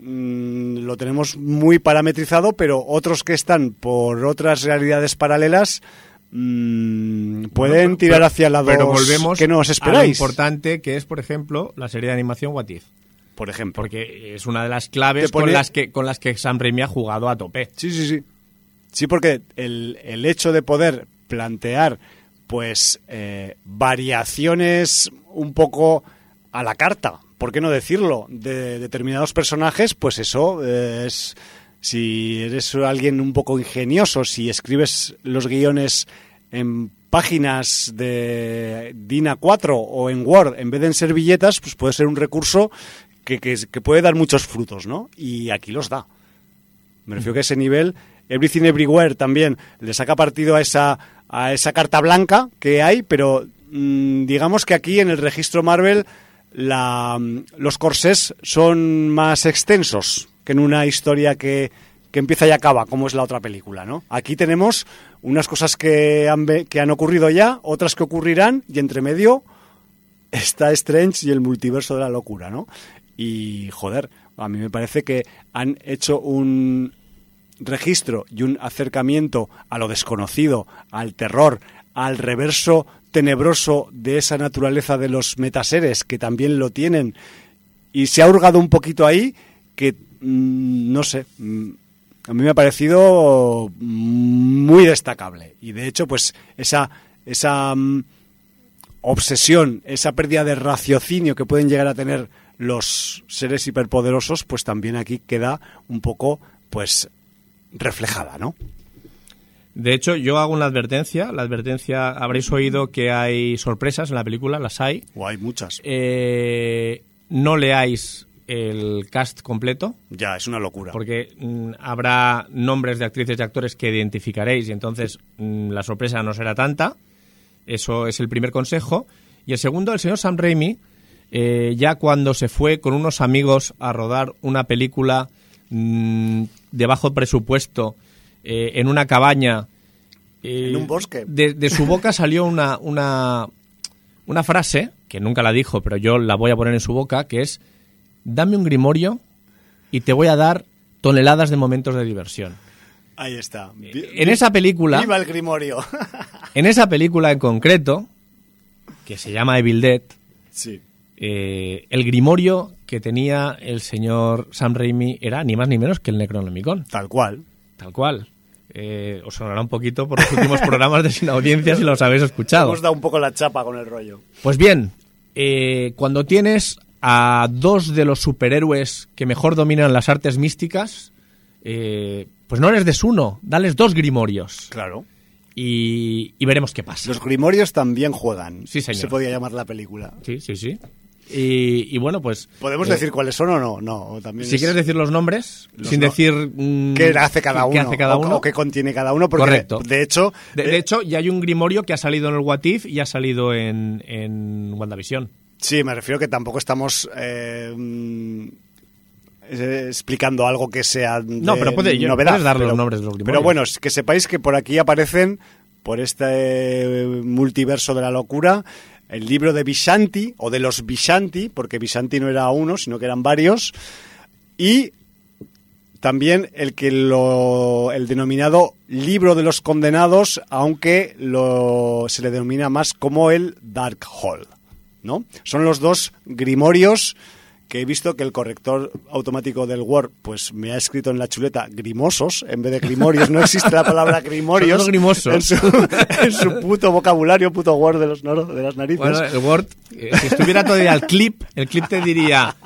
mm, lo tenemos muy parametrizado, pero otros que están por otras realidades paralelas Mm, pueden tirar hacia la pero volvemos que no os esperáis. A lo importante que es, por ejemplo, la serie de animación What If. Por ejemplo. Porque es una de las claves con, las que, con las que Sam Raimi ha jugado a tope. Sí, sí, sí. Sí, porque el, hecho de poder plantear pues eh, variaciones un poco a la carta, ¿por qué no decirlo? De determinados personajes, pues eso eh, es si eres alguien un poco ingenioso, si escribes los guiones en páginas de DIN A4 o en Word en vez de en servilletas, pues puede ser un recurso que, puede dar muchos frutos, ¿no? Y aquí los da. Me refiero que ese nivel, Everything Everywhere también le saca partido a esa, a esa carta blanca que hay, pero mm, digamos que aquí en el registro Marvel la, los corsés son más extensos que en una historia que, que empieza y acaba, como es la otra película, ¿no? Aquí tenemos unas cosas que han, que han ocurrido ya, otras que ocurrirán, y entre medio está Strange y el multiverso de la locura, ¿no? Y, joder, a mí me parece que han hecho un registro y un acercamiento a lo desconocido, al terror, al reverso tenebroso de esa naturaleza de los metaseres que también lo tienen y se ha hurgado un poquito ahí que no sé, mm, a mí me ha parecido muy destacable. Y de hecho, pues esa, esa mm, obsesión, esa pérdida de raciocinio que pueden llegar a tener los seres hiperpoderosos, pues también aquí queda un poco, pues, reflejada, ¿no? De hecho, yo hago una advertencia. La advertencia, habréis oído que hay sorpresas en la película, las hay. O hay muchas. Eh, no leáis el cast completo. Ya, es una locura. Porque mm, habrá nombres de actrices y actores que identificaréis y entonces mm, la sorpresa no será tanta. Eso es el primer consejo. Y el segundo, el señor Sam Raimi, eh, ya cuando se fue con unos amigos a rodar una película mm, de bajo presupuesto eh, en una cabaña. Eh, en un bosque. De, de su boca salió una, una, una frase, que nunca la dijo, pero yo la voy a poner en su boca, que es dame un grimorio y te voy a dar toneladas de momentos de diversión. Ahí está. En esa película... ¡Viva el grimorio! en esa película en concreto, que se llama Evil Dead, sí. Eh, el grimorio que tenía el señor Sam Raimi era ni más ni menos que el Necronomicon. Tal cual. Tal cual. Eh, os sonará un poquito por los últimos programas de Sin Audiencia si los habéis escuchado. Hemos dado un poco la chapa con el rollo. Pues bien, eh, cuando tienes a dos de los superhéroes que mejor dominan las artes místicas, eh, pues no les des uno, dales dos grimorios. Claro. Y, veremos qué pasa. Los grimorios también juegan. Sí, señor. Se podía llamar la película. Sí, sí, sí. Y, bueno, pues... ¿Podemos eh, decir cuáles son o no? No, también Si quieres decir los nombres, sin decir... Mm, ¿Qué hace cada uno? ¿Qué hace cada uno? O, qué contiene cada uno. Correcto. De hecho... De, eh, hecho, ya hay un grimorio que ha salido en el What If y ha salido en, en WandaVision. Sí, me refiero que tampoco estamos eh, mm, explicando algo que sea de no, pero puede, novedad. dar los nombres de los Pero bueno, que sepáis que por aquí aparecen, por este multiverso de la locura, el libro de Vishanti, o de los Vishanti, porque Vishanti no era uno, sino que eran varios, y también el que lo, el denominado libro de los condenados, aunque lo, se le denomina más como el Dark Hall. ¿No? Son los dos grimorios que he visto que el corrector automático del Word pues me ha escrito en la chuleta grimosos en vez de grimorios. No existe la palabra grimorios grimosos. En, su, en, su, puto vocabulario, puto Word de, los, de las narices. Bueno, el Word, eh, si estuviera todavía el clip, el clip te diría,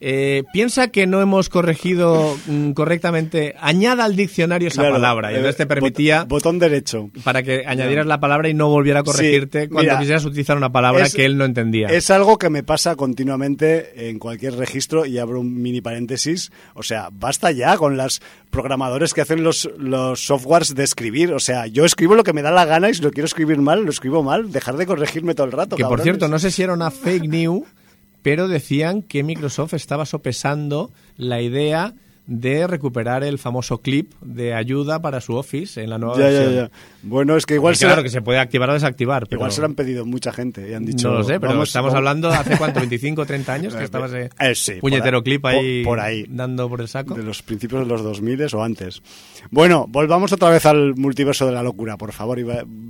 eh, piensa que no hemos corregido mm, correctamente, añada al diccionario esa Claro, palabra. Y eh, entonces te permitía... bot- botón derecho. para que añadieras la palabra y no volviera a corregirte Sí, cuando mira, quisieras utilizar una palabra es- que él no entendía. Es algo que me pasa continuamente en cualquier registro y abro un mini paréntesis. O sea, basta ya con los programadores que hacen los, los softwares de escribir. O sea, yo escribo lo que me da la gana y si lo quiero escribir mal, lo escribo mal. Dejar de corregirme todo el rato. que por cierto, no sé si era una fake news, pero decían que Microsoft estaba sopesando la idea de recuperar el famoso clip de ayuda para su Office en la nueva Ya, ya, versión. ya. Bueno, es que igual, Y se, claro, la- que se puede activar o desactivar. Pero igual se lo han pedido mucha gente y han dicho... no lo sé, pero vamos- estamos vamos- hablando hace cuánto, 25 o 30 años que estaba ese Eh, sí, puñetero ahí, clip ahí, por ahí. dando por el saco. De los principios de los 2000 o antes. Bueno, volvamos otra vez al multiverso de la locura, por favor, y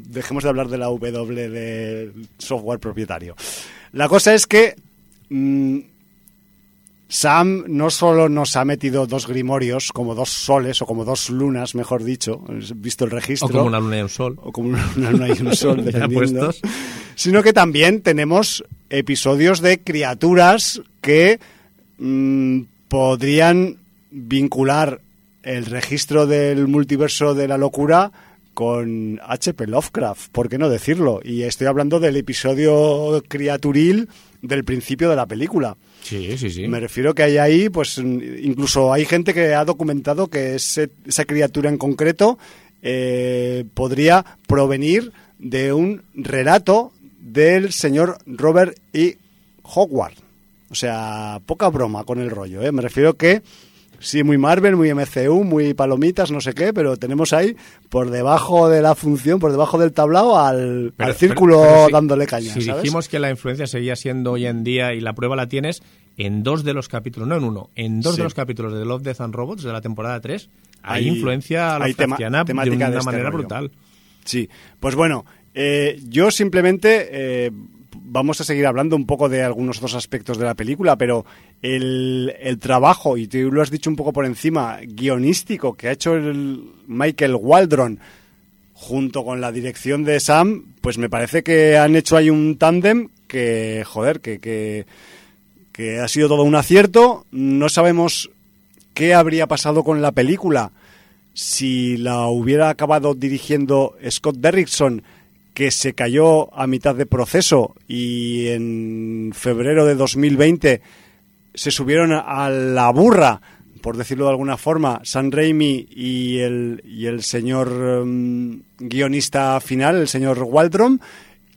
dejemos de hablar de la W del software propietario. La cosa es que mm, Sam no solo nos ha metido dos grimorios, como dos soles, o como dos lunas, mejor dicho, visto el registro. O como una luna y un sol. o como una luna y un sol, dependiendo. Sino que también tenemos episodios de criaturas que mm, podrían vincular el registro del multiverso de la locura con H.P. Lovecraft, ¿por qué no decirlo? Y estoy hablando del episodio criaturil del principio de la película. Sí, sí, sí. Me refiero que hay ahí, pues incluso hay gente que ha documentado que ese- esa criatura en concreto eh, podría provenir de un relato del señor Robert E. Howard. O sea, poca broma con el rollo, ¿eh? Me refiero que sí, muy Marvel, muy MCU, muy palomitas, no sé qué, pero tenemos ahí por debajo de la función, por debajo del tablao al, Pero- al círculo pero- pero si- dándole caña, Si ¿sabes? dijimos que la influencia seguía siendo hoy en día y la prueba la tienes en dos de los capítulos, no en uno, en dos Sí. de los capítulos de Love, Death and Robots de la temporada 3, hay, Hay- influencia hay tema- de una de este manera rollo. brutal. Sí, pues bueno, eh, yo simplemente eh, vamos a seguir hablando un poco de algunos otros aspectos de la película, pero el, el trabajo, y tú lo has dicho un poco por encima, guionístico que ha hecho el Michael Waldron junto con la dirección de Sam, pues me parece que han hecho ahí un tándem que, joder, que, que, que ha sido todo un acierto. No sabemos qué habría pasado con la película si la hubiera acabado dirigiendo Scott Derrickson, que se cayó a mitad de proceso y en febrero de 2020 se subieron a la burra, por decirlo de alguna forma, San Raimi y el, y el señor mm, guionista final, el señor Waldron,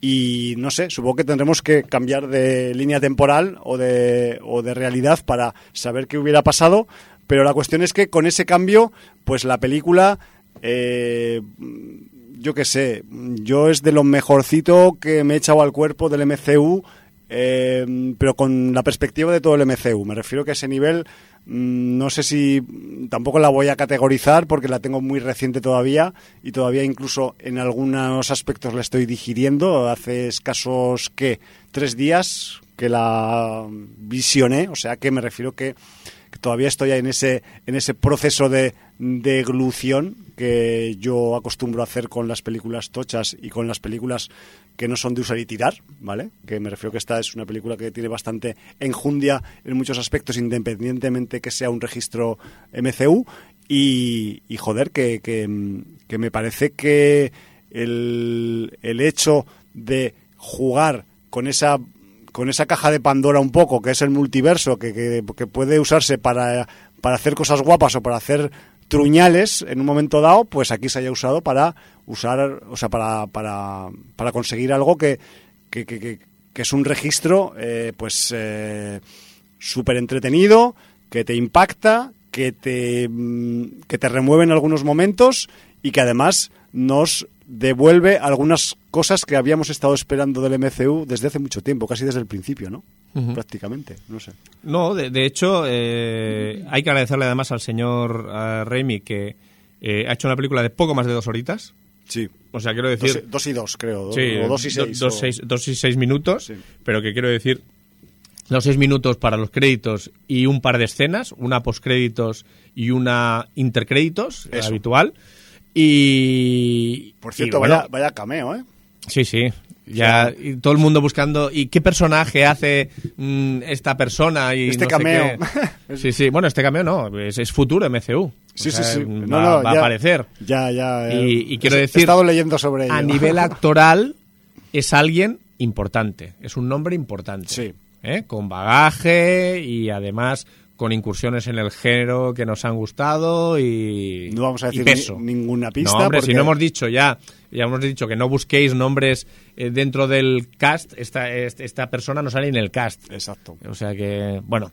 y no sé, supongo que tendremos que cambiar de línea temporal o de, o de realidad para saber qué hubiera pasado, pero la cuestión es que con ese cambio, pues la película, eh, yo qué sé, yo es de lo mejorcito que me he echado al cuerpo del MCU, eh, pero con la perspectiva de todo el MCU. Me refiero que ese nivel mm, no sé si tampoco la voy a categorizar porque la tengo muy reciente todavía y todavía incluso en algunos aspectos la estoy digiriendo. Hace escasos, ¿qué? Tres días que la visioné, o sea que me refiero que todavía estoy en ese, en ese proceso de deglución que yo acostumbro a hacer con las películas tochas y con las películas que no son de usar y tirar, ¿vale? Que me refiero que esta es una película que tiene bastante enjundia en muchos aspectos, independientemente que sea un registro MCU. Y, y joder, que, me parece que el hecho de jugar con esa con esa caja de Pandora un poco, que es el multiverso, que, que, que puede usarse para, para hacer cosas guapas o para hacer truñales en un momento dado, pues aquí se haya usado para usar, o sea, para, para, para conseguir algo que, que, que, que- es un registro, eh, pues, eh, súper entretenido, que te impacta, que te, mm, que te remueve en algunos momentos y que además nos devuelve algunas cosas que habíamos estado esperando del MCU desde hace mucho tiempo, casi desde el principio, ¿no? Prácticamente, no sé. No, de, hecho, eh, hay que agradecerle además al señor Raimi que eh, ha hecho una película de poco más de dos horitas. Sí. O sea, quiero decir... Dos, y dos, creo. Sí, o dos y seis. Dos, y seis minutos, pero que quiero decir los seis minutos para los créditos y un par de escenas, una postcréditos y una intercréditos, habitual. Y. Por cierto, vaya, vaya cameo, ¿eh? Sí, sí. Ya y todo el mundo buscando y qué personaje hace mm, esta persona y este cameo. sí, sí. Bueno, este cameo no, es, futuro MCU. Sí, sí, sí. Va, a aparecer. Ya, ya. Y, quiero decir, he estado leyendo sobre ello. A nivel actoral es alguien importante, es un nombre importante. Sí. ¿eh? Con bagaje y además con incursiones en el género que nos han gustado y no vamos a decir ninguna pista no, hombre, si no hemos dicho ya ya hemos dicho que no busquéis nombres eh, dentro del cast esta, esta persona no sale en el cast. Exacto. O sea que bueno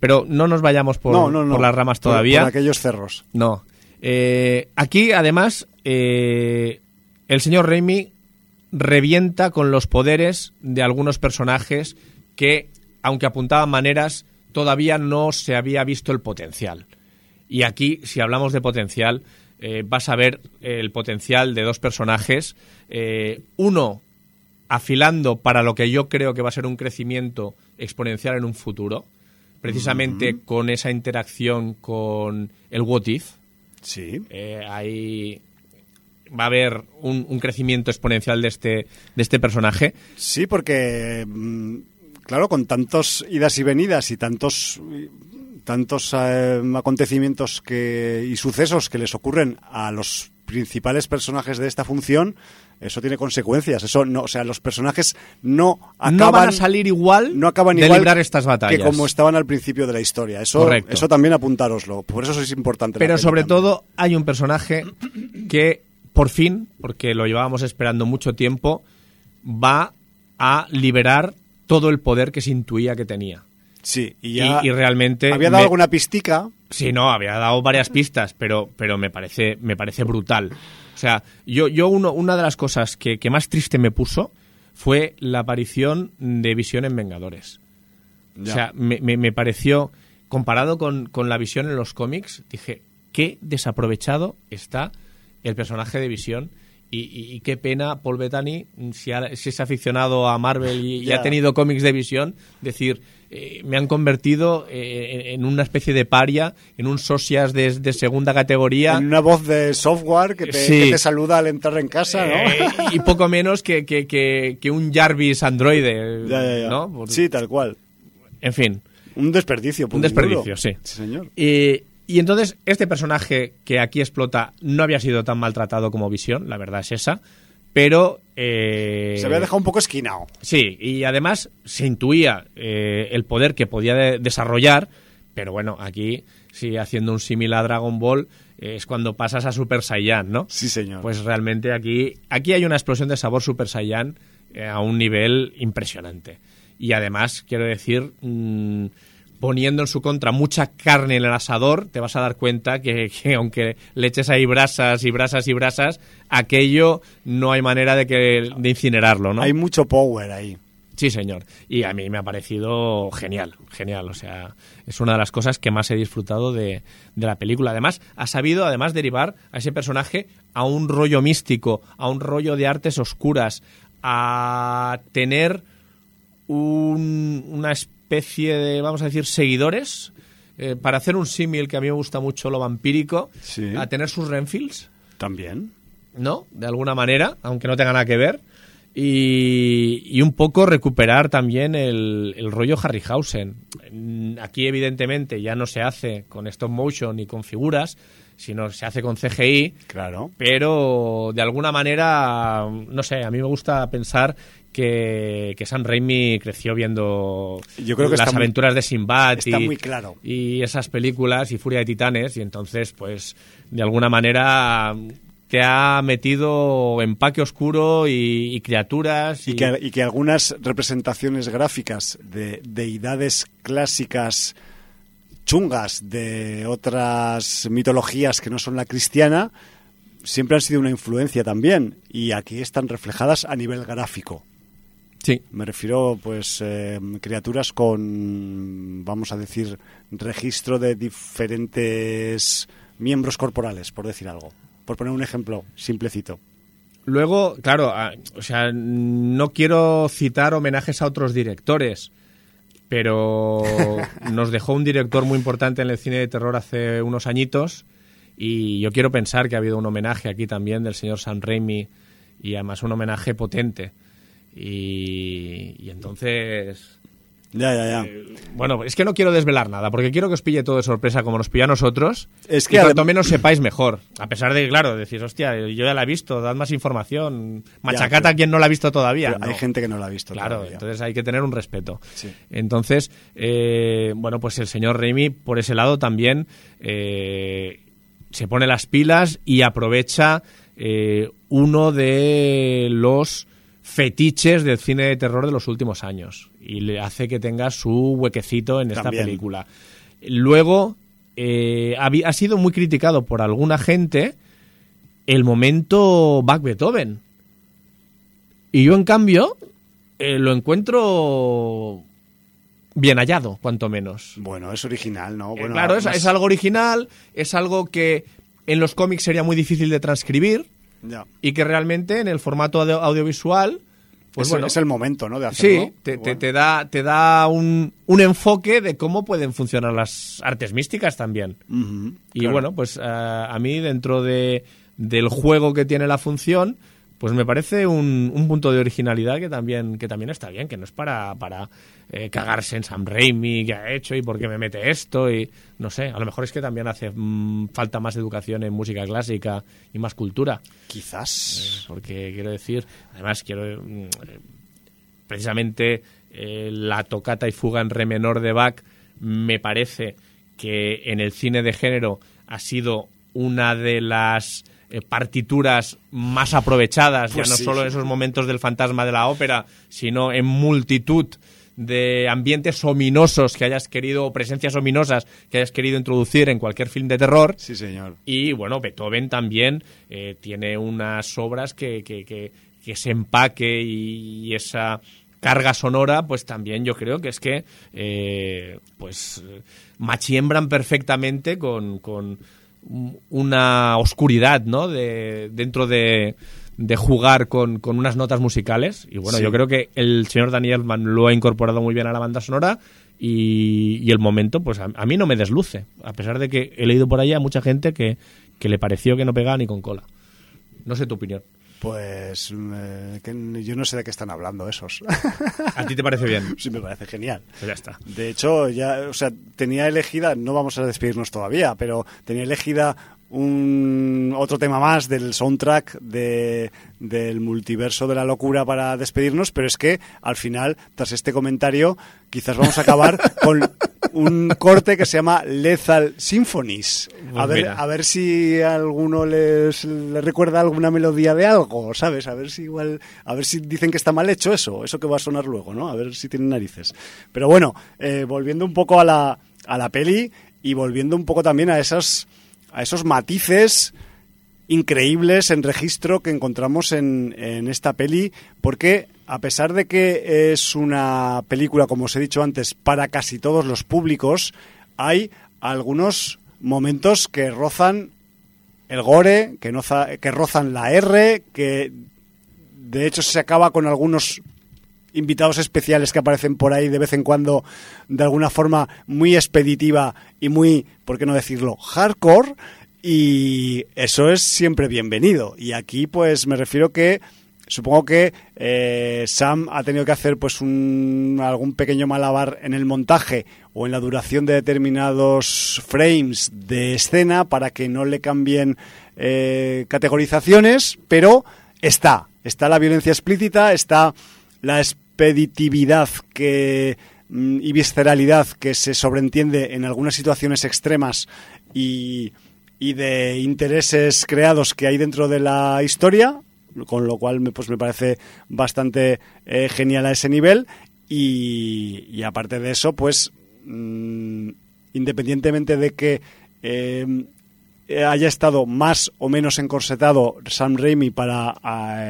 pero no nos vayamos por, por las ramas todavía. por, aquellos cerros. No. Eh, aquí además eh, el señor Raimi revienta con los poderes de algunos personajes que aunque apuntaban maneras todavía no se había visto el potencial. Y aquí, si hablamos de potencial, eh, vas a ver el potencial de dos personajes. Eh, uno afilando para lo que yo creo que va a ser un crecimiento exponencial en un futuro, precisamente con esa interacción con el What If. Sí. Eh, ahí va a haber un, crecimiento exponencial de este, de este personaje. Sí, porque mm, claro, con tantos idas y venidas y tantos tantos eh, acontecimientos que, y sucesos que les ocurren a los principales personajes de esta función, eso tiene consecuencias. Eso no, o sea, los personajes no acaban no van a salir igual no acaban de igual librar estas batallas que como estaban al principio de la historia. Eso, eso también apuntároslo. Por eso es importante. Pero sobre todo hay un personaje que por fin, porque lo llevábamos esperando mucho tiempo, va a liberar todo el poder que se intuía que tenía. Sí, y, ya y, realmente... ¿Había dado alguna pistica? Sí, no, había dado varias pistas, pero, pero me, parece, me parece brutal. O sea, yo, yo uno, una de las cosas que, más triste me puso fue la aparición de Visión en Vengadores. O sea, me, me, pareció, comparado con, con, la visión en los cómics, dije, qué desaprovechado está el personaje de Visión y, qué pena Paul Bettany, si, es aficionado a Marvel y, ha tenido cómics de visión, decir, eh, me han convertido eh, en una especie de paria, en un socias de, segunda categoría. En una voz de software que te, saluda al entrar en casa, ¿no? Eh, y poco menos que, que, un Jarvis androide, ¿no? sí, tal cual. En fin. Un desperdicio. Un desperdicio, sí. sí. señor. Y y entonces, este personaje que aquí explota no había sido tan maltratado como Visión, la verdad es esa, pero... Eh, se había dejado un poco esquinado. Sí, y además se intuía eh, el poder que podía desarrollar, pero bueno, aquí, sí, haciendo un símil a Dragon Ball, es cuando pasas a Super Saiyan, ¿no? Sí, señor. Pues realmente aquí, aquí hay una explosión de sabor Super Saiyan eh, a un nivel impresionante. Y además, quiero decir... Mm, poniendo en su contra mucha carne en el asador, te vas a dar cuenta que, aunque le eches ahí brasas y brasas y brasas, aquello no hay manera de, que, de incinerarlo, ¿no? Hay mucho power ahí. Sí, señor. Y a mí me ha parecido genial, genial. O sea, es una de las cosas que más he disfrutado de, de, la película. Además, ha sabido, además, derivar a ese personaje a un rollo místico, a un rollo de artes oscuras, a tener un, una especie especie de, vamos a decir, seguidores. Eh, para hacer un símil que a mí me gusta mucho lo vampírico, a tener sus Renfields. También. ¿No? De alguna manera, aunque no tenga nada que ver. Y, un poco recuperar también el, el, rollo Harryhausen. Aquí, evidentemente, ya no se hace con stop motion ni con figuras, sino se hace con CGI. Claro. Pero de alguna manera, no sé, a mí me gusta pensar que, que Sam Raimi creció viendo Yo creo que las aventuras de Sinbad y, muy claro. y esas películas y Furia de Titanes y entonces pues de alguna manera te ha metido empaque oscuro y, criaturas. Y... que, y, que, algunas representaciones gráficas de deidades clásicas chungas de otras mitologías que no son la cristiana siempre han sido una influencia también y aquí están reflejadas a nivel gráfico. Sí. Me refiero, pues, eh, criaturas con, vamos a decir, registro de diferentes miembros corporales, por decir algo. Por poner un ejemplo simplecito. Luego, claro, a- o sea, no quiero citar homenajes a otros directores, pero nos dejó un director muy importante en el cine de terror hace unos añitos y yo quiero pensar que ha habido un homenaje aquí también del señor Sam Raimi y además un homenaje potente. Y, y entonces, Ya, ya, ya. bueno, es que no quiero desvelar nada, porque quiero que os pille todo de sorpresa como nos pilla a nosotros. Es que y cuanto menos sepáis mejor. A pesar de, claro, decís, hostia, yo ya la he visto, dad más información. Machacata pero- a quien no la ha visto todavía. Hay gente que no la ha visto. Claro, todavía. entonces hay que tener un respeto. Sí. Entonces, eh, bueno, pues el señor Raimi, por ese lado también, eh, se pone las pilas y aprovecha eh, uno de los fetiches del cine de terror de los últimos años y le hace que tenga su huequecito en esta También. película. Luego, eh, ha, sido muy criticado por alguna gente el momento Bach Beethoven. Y yo, en cambio, eh, lo encuentro bien hallado, cuanto menos. Bueno, es original, ¿no? Eh, Bueno, claro, es algo original, es algo que en los cómics sería muy difícil de transcribir Ya. y que realmente en el formato audio- audiovisual, pues es, bueno, es el momento, ¿no? De hacerlo. sí, te, te- Igual. te da, te da un, un enfoque de cómo pueden funcionar las artes místicas también. Y claro. bueno, pues a, a mí dentro de, del juego que tiene la función, pues me parece un, un punto de originalidad que también, que también está bien, que no es para, para eh, cagarse en Sam Raimi, que ha hecho y por qué me mete esto y no sé, a lo mejor es que también hace mm, falta más educación en música clásica y más cultura. Quizás. Porque quiero decir, además quiero mm, eh, precisamente eh, la tocata y fuga en re menor de Bach me parece que en el cine de género ha sido una de las eh, partituras más aprovechadas, Pues ya no sí. solo en esos momentos del fantasma de la ópera, sino en multitud de ambientes ominosos que hayas querido, o presencias ominosas que hayas querido introducir en cualquier film de terror. Sí, señor. Y bueno, Beethoven también eh, tiene unas obras que, que, que, que ese empaque y, y esa carga sonora, pues también yo creo que es que eh, pues machiembran perfectamente con, con una oscuridad, ¿no? De, dentro de, de jugar con, con unas notas musicales. Y bueno, Sí. yo creo que el señor Daniel Mann lo ha incorporado muy bien a la banda sonora. Y, y el momento, pues a, a mí no me desluce, a pesar de que he leído por ahí a mucha gente que, que le pareció que no pegaba ni con cola. No sé tu opinión. Pues eh, que yo no sé de qué están hablando esos. ¿A ti te parece bien? sí, me parece genial. Pues ya está. De hecho, ya, o sea, tenía elegida, no vamos a despedirnos todavía, pero tenía elegida un otro tema más del soundtrack de, del multiverso de la locura para despedirnos, pero es que al final, tras este comentario, quizás vamos a acabar con un corte que se llama Lethal Symphonies. A Pues ver, mira. a ver si a alguno les, les recuerda alguna melodía de algo, ¿sabes? A ver si igual, a ver si dicen que está mal hecho eso, eso que va a sonar luego, ¿no? A ver si tienen narices. Pero bueno, eh, volviendo un poco a la, a la peli y volviendo un poco también a esos, a esos matices increíbles en registro que encontramos en, en esta peli, porque a pesar de que es una película, como os he dicho antes, para casi todos los públicos, hay algunos momentos que rozan el gore, que, noza- que rozan la R, que de hecho se acaba con algunos invitados especiales que aparecen por ahí de vez en cuando de alguna forma muy expeditiva y muy, ¿por qué no decirlo?, hardcore y eso es siempre bienvenido. Y aquí pues me refiero que supongo que eh, Sam ha tenido que hacer pues un, algún pequeño malabar en el montaje o en la duración de determinados frames de escena para que no le cambien eh, categorizaciones, pero está, está la violencia explícita, está la expeditividad que mm, y visceralidad que se sobreentiende en algunas situaciones extremas y, y de intereses creados que hay dentro de la historia, con lo cual pues me parece bastante eh, genial a ese nivel y, y aparte de eso, pues mm, independientemente de que eh, haya estado más o menos encorsetado Sam Raimi para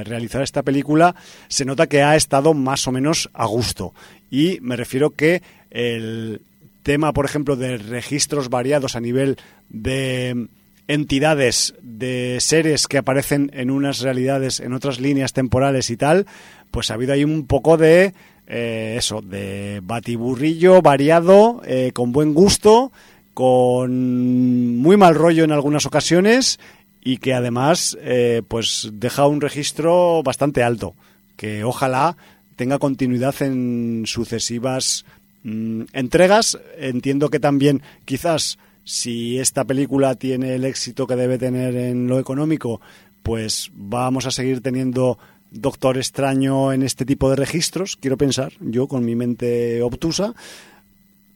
realizar esta película, se nota que ha estado más o menos a gusto. Y me refiero que el tema, por ejemplo, de registros variados a nivel de entidades, de seres que aparecen en unas realidades, en otras líneas temporales y tal, pues ha habido ahí un poco de eh, eso, de batiburrillo variado, con buen gusto con muy mal rollo en algunas ocasiones y que además eh, pues deja un registro bastante alto que ojalá tenga continuidad en sucesivas mm, entregas. Entiendo que también quizás si esta película tiene el éxito que debe tener en lo económico pues vamos a seguir teniendo Doctor Extraño en este tipo de registros quiero pensar yo con mi mente obtusa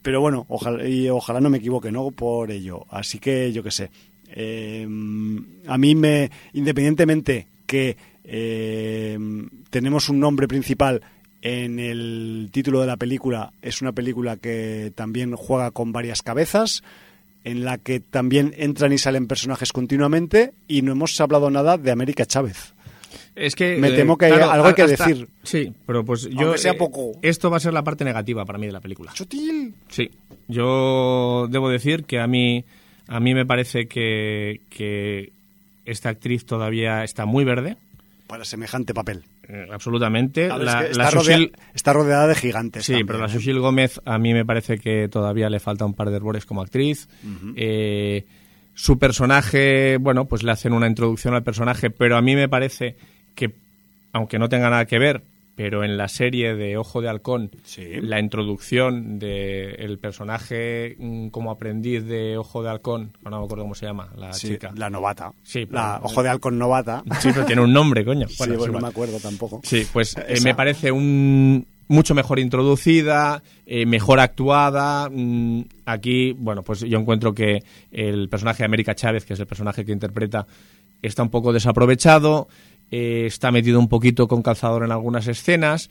pero bueno, ojalá, y ojalá no me equivoque, ¿no? Por ello. Así que yo qué sé. Em, a mí me, independientemente que em, tenemos un nombre principal en el título de la película, es una película que también juega con varias cabezas, en la que también entran y salen personajes continuamente, y no hemos hablado nada de América Chávez. Es que me temo que hay algo hay que decir. Sí, pero pues yo sea eh, poco. esto va a ser la parte negativa para mí de la película. Sutil. Sí. Yo debo decir que a mí a mí me parece que, que esta actriz todavía está muy verde para semejante papel. Eh, absolutamente. La, está, rodeada de gigantes. Sí, pero la Sushil Gómez a mí me parece que todavía le falta un par de errores como actriz. Eh, su personaje, bueno, pues le hacen una introducción al personaje, pero a mí me parece que, aunque no tenga nada que ver, pero en la serie de Ojo de Halcón, la introducción del personaje mm, como aprendiz de Ojo de Halcón, no me acuerdo cómo se llama, la chica. La novata. Sí, la Ojo de Halcón novata. Sí, pero tiene un nombre, coño. Bueno, sí, no me acuerdo tampoco. Sí, pues eh, me parece un mucho mejor introducida, eh, mejor actuada. Mm, aquí, bueno, pues yo encuentro que el personaje de América Chávez, que es el personaje que interpreta, está un poco desaprovechado. Eh, está metido un poquito con calzador en algunas escenas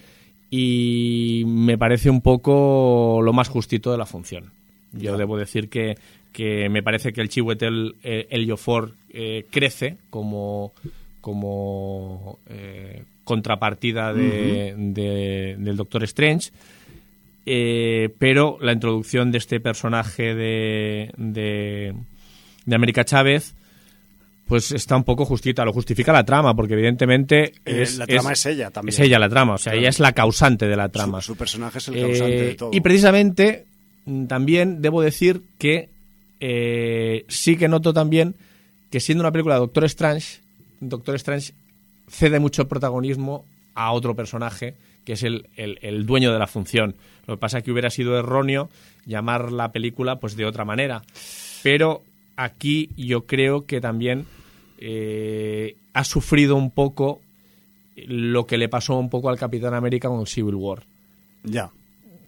y me parece un poco lo más justito de la función. Yo debo decir que, que, me parece que el Chihuetel eh, el Yofor eh, crece como, como contrapartida de, del Doctor Strange, pero la introducción de este personaje de, de, de América Chávez pues está un poco justita, lo justifica la trama, porque evidentemente eh, es, la trama es, ella también. Es ella la trama, o sea, ella es la causante de la trama. Su, personaje es el causante de eh, todo. Y precisamente mm, también debo decir que eh, sí que noto también que siendo una película de Doctor Strange, Doctor Strange cede mucho protagonismo a otro personaje que es el, el, dueño de la función. Lo que pasa es que hubiera sido erróneo llamar la película pues de otra manera. Pero aquí yo creo que también eh, ha sufrido un poco lo que le pasó un poco al Capitán América con Civil War. Ya.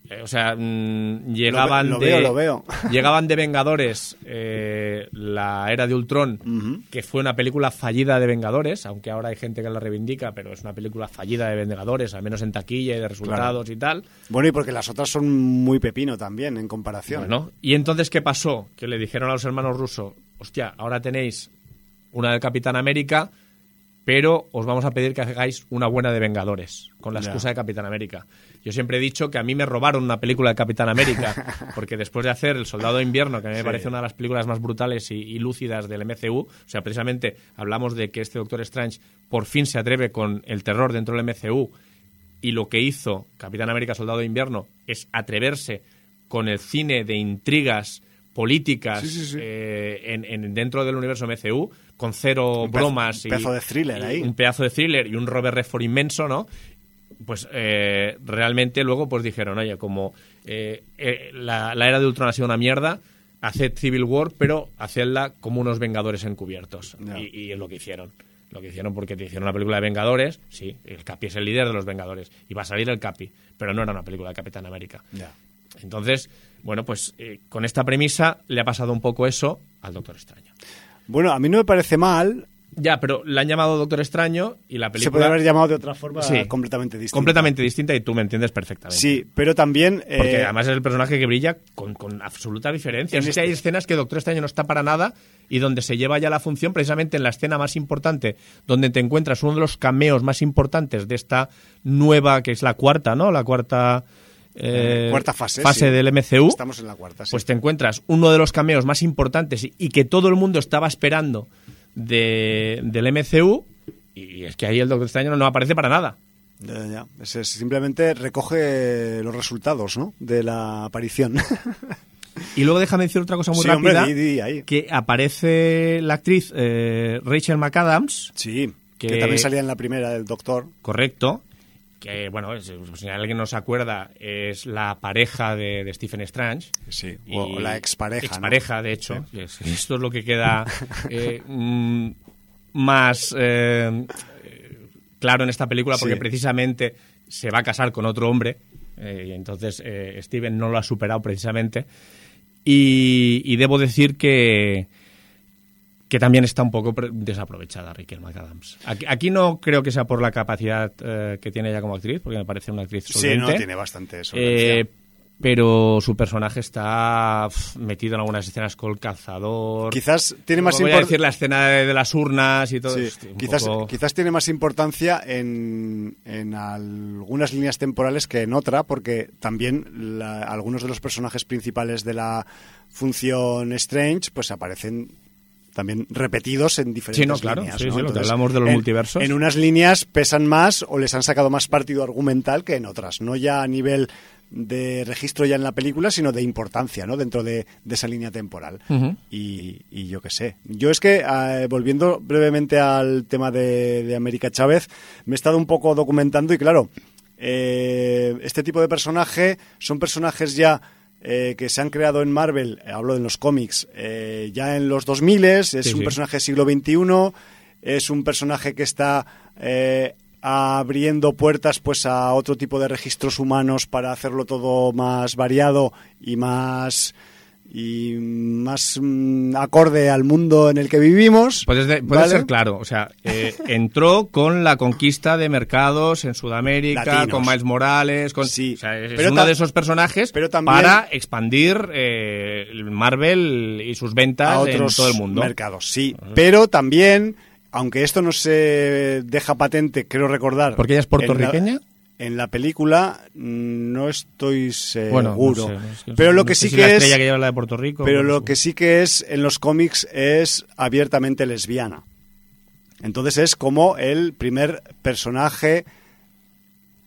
Eh, o sea, mm, llegaban lo, de lo veo. llegaban de Vengadores eh, la era de Ultron, que fue una película fallida de Vengadores, aunque ahora hay gente que la reivindica, pero es una película fallida de Vengadores, al menos en taquilla y de resultados y tal. Bueno, y porque las otras son muy pepino también en comparación. Bueno, y entonces qué pasó? Que le dijeron a los hermanos rusos, hostia, ahora tenéis una del Capitán América, pero os vamos a pedir que hagáis una buena de Vengadores, con la excusa de Capitán América. Yo siempre he dicho que a mí me robaron una película de Capitán América, porque después de hacer El Soldado de Invierno, que a mí me parece una de las películas más brutales y, lúcidas del MCU, o sea, precisamente hablamos de que este Doctor Strange por fin se atreve con el terror dentro del MCU, y lo que hizo Capitán América Soldado de Invierno es atreverse con el cine de intrigas políticas eh, en, dentro del universo MCU, con cero bromas. Un pedazo de thriller ahí. Un pedazo de thriller y un Robert Redford inmenso, ¿no? Pues eh, realmente luego pues dijeron, oye, como eh, la, era de Ultron ha sido una mierda, haced Civil War, pero hacedla como unos Vengadores encubiertos. Y, es lo que hicieron lo que hicieron porque te hicieron una película de Vengadores, sí, el Capi es el líder de los Vengadores, y va a salir el Capi, pero no era una película de Capitán América. Entonces, bueno, pues eh, con esta premisa le ha pasado un poco eso al Doctor Extraño. Bueno, a mí no me parece mal Ya, pero la han llamado Doctor Extraño y la película... Se puede haber llamado de otra forma Sí. completamente distinta. Completamente distinta y tú me entiendes perfectamente. Sí, pero también... eh, Porque además es el personaje que brilla con, con absoluta diferencia. En Es este- que hay escenas que Doctor Extraño no está para nada y donde se lleva ya la función precisamente en la escena más importante, donde te encuentras uno de los cameos más importantes de esta nueva, que es la cuarta, ¿no? La cuarta... eh, cuarta fase. sí. del MCU. Estamos en la cuarta, sí. Pues te encuentras uno de los cameos más importantes y, y que todo el mundo estaba esperando de, del MCU y es que ahí el Doctor Extraño no aparece para nada. Ya, ya. Es- simplemente recoge los resultados ¿no? de la aparición. Y luego déjame decir otra cosa muy Sí, hombre, rápida, di, di, ahí. que aparece la actriz eh, Rachel McAdams, sí, que... Que- también salía en la primera del Doctor. correcto, que bueno, es- si alguien no se acuerda, es la pareja de, de Stephen Strange. Sí, o, la expareja. ¿no? Expareja, de hecho. Es- Esto es lo que queda eh, mm, más eh, eh, claro en esta película, porque Sí. precisamente se va a casar con otro hombre. eh, y entonces Steven no lo ha superado precisamente. Y, y debo decir que que también está un poco desaprovechada Rachel McAdams. Aquí, aquí no creo que sea por la capacidad eh, que tiene ella como actriz, porque me parece una actriz Sí, solvente. no, tiene bastante. Eh, pero su personaje está metido en algunas escenas con el calzador. Quizás tiene más Voy a impor- decir la escena de, de las urnas y todo. Sí, quizás, poco- quizás tiene más importancia en, en algunas líneas temporales que en otra, porque también la- algunos de los personajes principales de la función Strange pues aparecen también repetidos en diferentes Sí, no, claro, líneas. sí, ¿no? sí, lo que Entonces, hablamos de los en- multiversos. En unas líneas pesan más o les han sacado más partido argumental que en otras, no ya a nivel de registro ya en la película, sino de importancia, ¿no? Dentro de, de esa línea temporal. Y, y yo qué sé. Yo es que, eh, volviendo brevemente al tema de, de América Chávez, me he estado un poco documentando y claro, eh, este tipo de personaje son personajes ya eh, que se han creado en Marvel, eh, hablo de los cómics, eh, ya en los 2000, es Sí, un sí. personaje del siglo XXI, es un personaje que está... eh, abriendo puertas pues a otro tipo de registros humanos para hacerlo todo más variado y más y más mm, acorde al mundo en el que vivimos. Puedes de- puede ¿vale? ser claro, o sea, eh, entró con la conquista de mercados en Sudamérica, Latinos. con Miles Morales, con, Sí, o sea, es pero uno de esos personajes pero también- para expandir eh, el Marvel y sus ventas a otros en todo el mundo. mercados, sí. Pero también, aunque esto no se deja patente, creo recordar. ¿Porque ella es la- puertorriqueña? En la, película mm, no estoy seguro. Bueno, no sé, es que pero lo que sí si que es. estrella que lleva la de Puerto Rico. Pero lo que sí que es en los cómics es abiertamente lesbiana. Entonces es como el primer personaje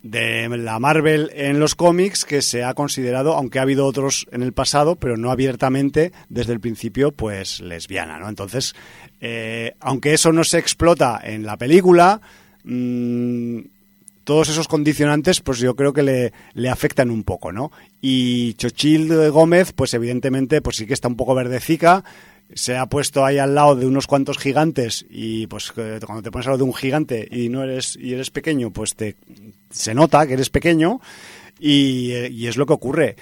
de la Marvel en los cómics que se ha considerado, aunque ha habido otros en el pasado, pero no abiertamente desde el principio, pues lesbiana, ¿no? Entonces, eh, aunque eso no se explota en la película, mm, todos esos condicionantes, pues yo creo que le, le afectan un poco, ¿no? Y Chochil Gómez, pues evidentemente, pues sí que está un poco verdecica, se ha puesto ahí al lado de unos cuantos gigantes y pues eh, cuando te pones al lado de un gigante y no eres y eres pequeño, pues te se nota que eres pequeño y, eh, y es lo que ocurre.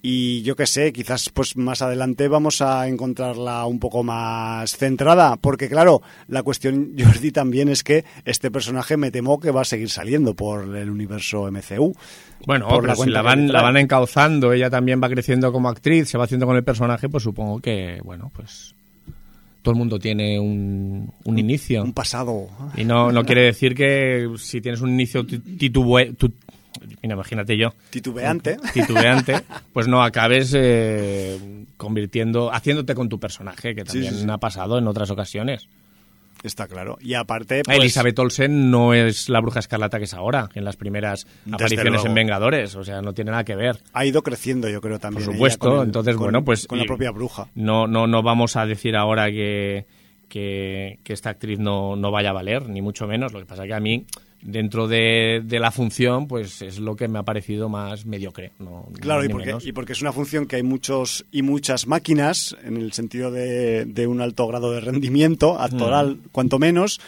Y yo qué sé, quizás pues más adelante vamos a encontrarla un poco más centrada, porque claro, la cuestión, Jordi, también es que este personaje me temo que va a seguir saliendo por el universo MCU. Bueno, por pero la si la van, la van encauzando, ella también va creciendo como actriz, se va haciendo con el personaje, pues supongo que, bueno, pues todo el mundo tiene un, un inicio. Un pasado. Y no, no quiere decir que si tienes un inicio ti- titubue- tu- mira, imagínate yo, Titubeante. titubeante, pues no acabes eh, convirtiendo, haciéndote con tu personaje, que también sí, sí. ha pasado en otras ocasiones. Está claro. Y aparte, pues, Elizabeth Olsen no es la bruja escarlata que es ahora, en las primeras apariciones en Vengadores, o sea, no tiene nada que ver. ha ido creciendo, yo creo también. Por supuesto, con el- entonces, con- bueno, pues... Con la propia bruja. No, no, no vamos a decir ahora que, que, que esta actriz no, no vaya a valer, ni mucho menos. Lo que pasa que a mí, dentro de, de la función, pues es lo que me ha parecido más mediocre. No, Claro, y porque, menos. y porque es una función que hay muchos y muchas máquinas, en el sentido de, de un alto grado de rendimiento, actoral, Mm. cuanto menos,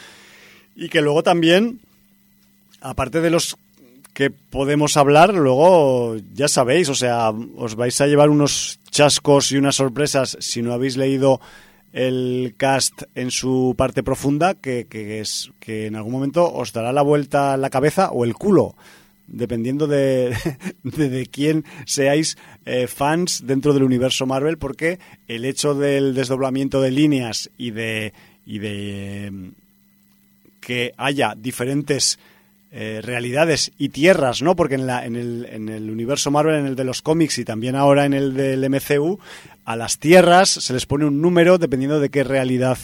y que luego también, aparte de los que podemos hablar, luego ya sabéis, o sea, os vais a llevar unos chascos y unas sorpresas si no habéis leído el cast en su parte profunda que, es que en algún momento os dará la vuelta la cabeza o el culo dependiendo de, de, quién seáis eh, fans dentro del universo Marvel, porque el hecho del desdoblamiento de líneas y de, y de em, que haya diferentes eh, realidades y tierras, ¿no? Porque en, la, en, el, en el universo Marvel, en el de los cómics y también ahora en el del MCU, a las tierras se les pone un número dependiendo de qué realidad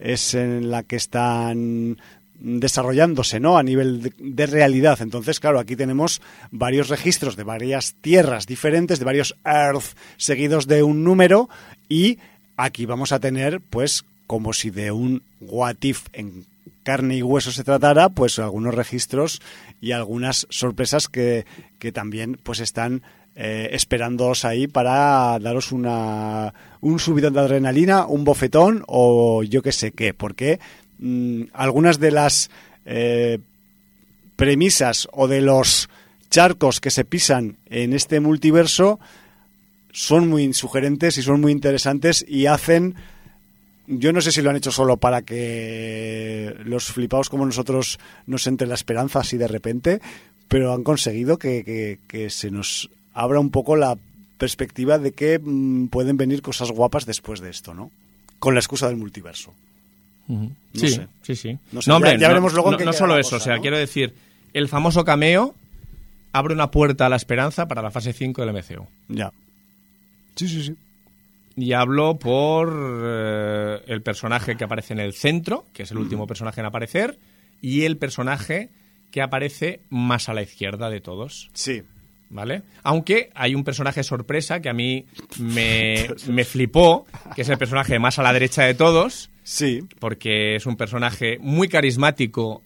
es en la que están desarrollándose ¿no? a nivel de, realidad. Entonces, claro, aquí tenemos varios registros de varias tierras diferentes, de varios Earth seguidos de un número y aquí vamos a tener, pues, como si de un What If en carne y hueso se tratara, pues algunos registros y algunas sorpresas que, que también pues están eh, esperándoos ahí para daros una, un subidón de adrenalina, un bofetón o yo qué sé qué, porque Mm, algunas de las eh, premisas o de los charcos que se pisan en este multiverso son muy sugerentes y son muy interesantes y hacen yo no sé si lo han hecho solo para que los flipados como nosotros nos entre la esperanza así de repente, pero han conseguido que, se nos abra un poco la perspectiva de que mm, pueden venir cosas guapas después de esto, ¿no? Con la excusa del multiverso sí, sí, sí, No, hombre, ya, veremos luego no, solo eso, o sea, quiero decir, el famoso cameo abre una puerta a la esperanza para la fase 5 del MCU. Ya. Sí, sí, sí. Y hablo por eh, el personaje que aparece en el centro, que es el último personaje en aparecer, y el personaje que aparece más a la izquierda de todos. Sí. ¿Vale? Aunque hay un personaje sorpresa que a mí me, me flipó, que es el personaje más a la derecha de todos, Sí. Porque es un personaje muy carismático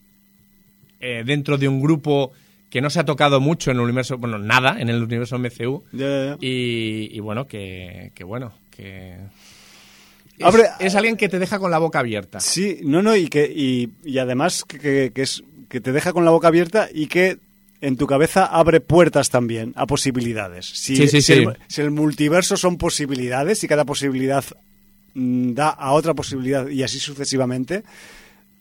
eh, dentro de un grupo que no se ha tocado mucho en el universo, bueno, nada en el universo MCU. Y, bueno, que, bueno, que... Es, alguien que te deja con la boca abierta. Sí, no, no, y que y, además que, es que te deja con la boca abierta y que en tu cabeza abre puertas también a posibilidades. Si, sí, sí, si, el, si, el, multiverso son posibilidades y cada posibilidad Mm, da a otra posibilidad y así sucesivamente.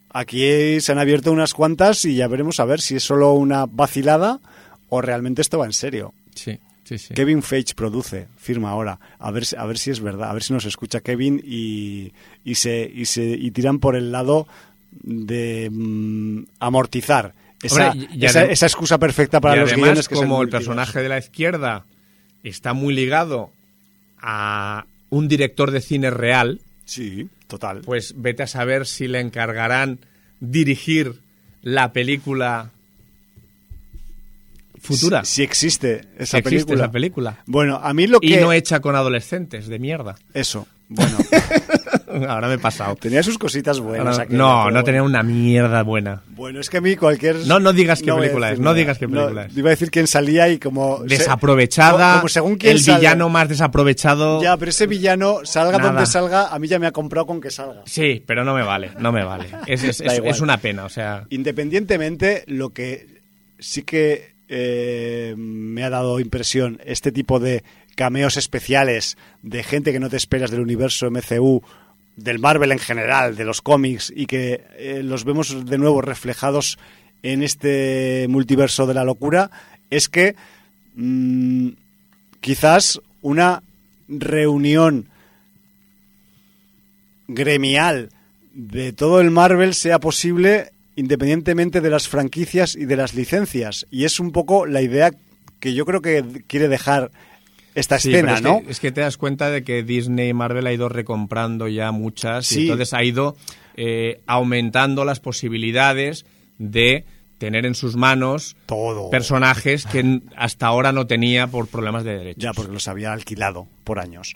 Aquí se han abierto unas cuantas y ya veremos a ver si es solo una vacilada o realmente esto va en serio. Sí, sí, sí. Kevin Feige produce, firma ahora. A ver, a ver si es verdad, a ver si nos escucha Kevin y, y, se, y, se, y tiran por el lado de mm, amortizar esa, esa, excusa perfecta para los guiones que como el personaje de la izquierda está muy ligado a, un director de cine real. Sí, total. Pues vete a saber si le encargarán dirigir la película futura. Si, existe esa existe película. esa película. Bueno, a mí lo que... Y no hecha con adolescentes, de mierda. Eso, bueno. Ahora me he pasado. Tenía sus cositas buenas. no, no tenía una mierda buena. Bueno, es que a mí cualquier... No, no digas qué película es, no digas qué película es. Iba a decir quién salía y como... Desaprovechada, como, según quién el villano más desaprovechado... Ya, pero ese villano, salga donde salga, a mí ya me ha comprado con que salga. Sí, pero no me vale, no me vale. Es, es, es, una pena, o sea... Independientemente, lo que sí que eh, me ha dado impresión este tipo de cameos especiales de gente que no te esperas del universo MCU, del Marvel en general, de los cómics, y que eh, los vemos de nuevo reflejados en este multiverso de la locura, es que mm, quizás una reunión gremial de todo el Marvel sea posible independientemente de las franquicias y de las licencias. Y es un poco la idea que yo creo que quiere dejar esta escena, ¿no? es que te das cuenta de que Disney y Marvel ha ido recomprando ya muchas y entonces ha ido eh, aumentando las posibilidades de tener en sus manos Todo. personajes que hasta ahora no tenía por problemas de derechos. Ya, porque los había alquilado por años.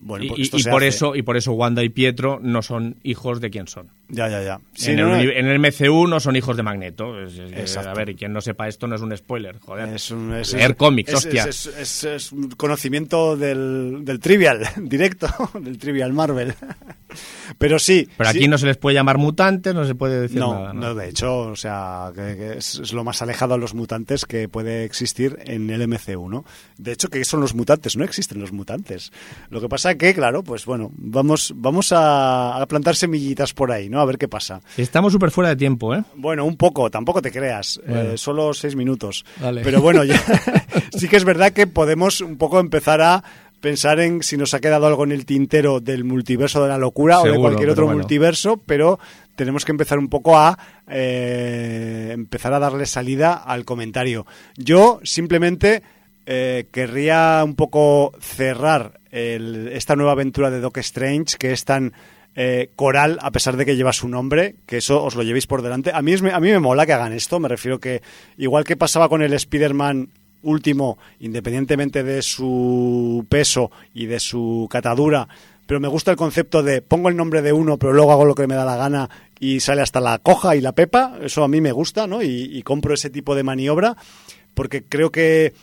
Bueno, y, pues por eso y por eso Wanda y Pietro no son hijos de quién son. Ya, ya, ya. Sí, en, el, en, el, MCU no son hijos de Magneto. Es, a ver, y quien no sepa esto no es un spoiler, joder. Es un, es, Leer cómics, hostia. Es, un conocimiento del, del trivial, directo, del trivial Marvel. Pero sí. Pero aquí no se les puede llamar mutantes, no se puede decir no, nada. No, no, de hecho, o sea, que, es, lo más alejado a los mutantes que puede existir en el MCU, ¿no? De hecho, ¿qué son los mutantes? No existen los mutantes. Lo que pasa que, claro, pues bueno, vamos, vamos a, plantar semillitas por ahí, ¿no? A ver qué pasa. Estamos súper fuera de tiempo, ¿eh? Bueno, un poco, tampoco te creas. Eh, solo seis minutos. Pero bueno, ya, sí que es verdad que podemos un poco empezar a pensar en si nos ha quedado algo en el tintero del multiverso de la locura o de cualquier otro multiverso, pero tenemos que empezar un poco a eh, empezar a darle salida al comentario. Yo simplemente eh, querría un poco cerrar esta nueva aventura de Doc Strange, que es tan eh, coral, a pesar de que lleva su nombre, que eso os lo llevéis por delante. A mí, a mí me mola que hagan esto, me refiero que, igual que pasaba con el Spider-Man último, independientemente de su peso y de su catadura, pero me gusta el concepto de pongo el nombre de uno, pero luego hago lo que me da la gana y sale hasta la coja y la pepa, eso a mí me gusta, ¿no? Y, compro ese tipo de maniobra, porque creo que,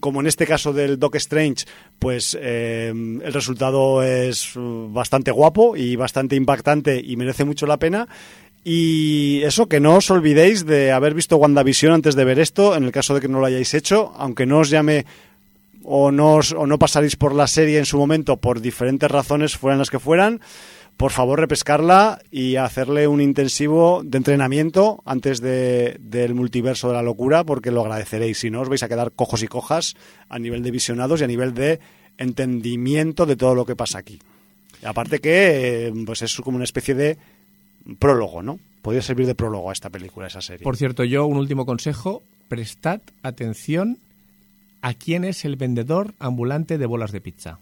como en este caso del Doc Strange, pues eh, el resultado es bastante guapo y bastante impactante y merece mucho la pena. Y eso, que no os olvidéis de haber visto WandaVision antes de ver esto, en el caso de que no lo hayáis hecho, aunque no os llame o no, o no pasaréis por la serie en su momento por diferentes razones, fueran las que fueran, por favor repescarla y hacerle un intensivo de entrenamiento antes de, del multiverso de la locura, porque lo agradeceréis. Si no, os vais a quedar cojos y cojas a nivel de visionados y a nivel de entendimiento de todo lo que pasa aquí. aparte que eh, pues es como una especie de prólogo, ¿no? Podría servir de prólogo a esta película, a esa serie. Por cierto, yo un último consejo, prestad atención a quién es el vendedor ambulante de bolas de pizza.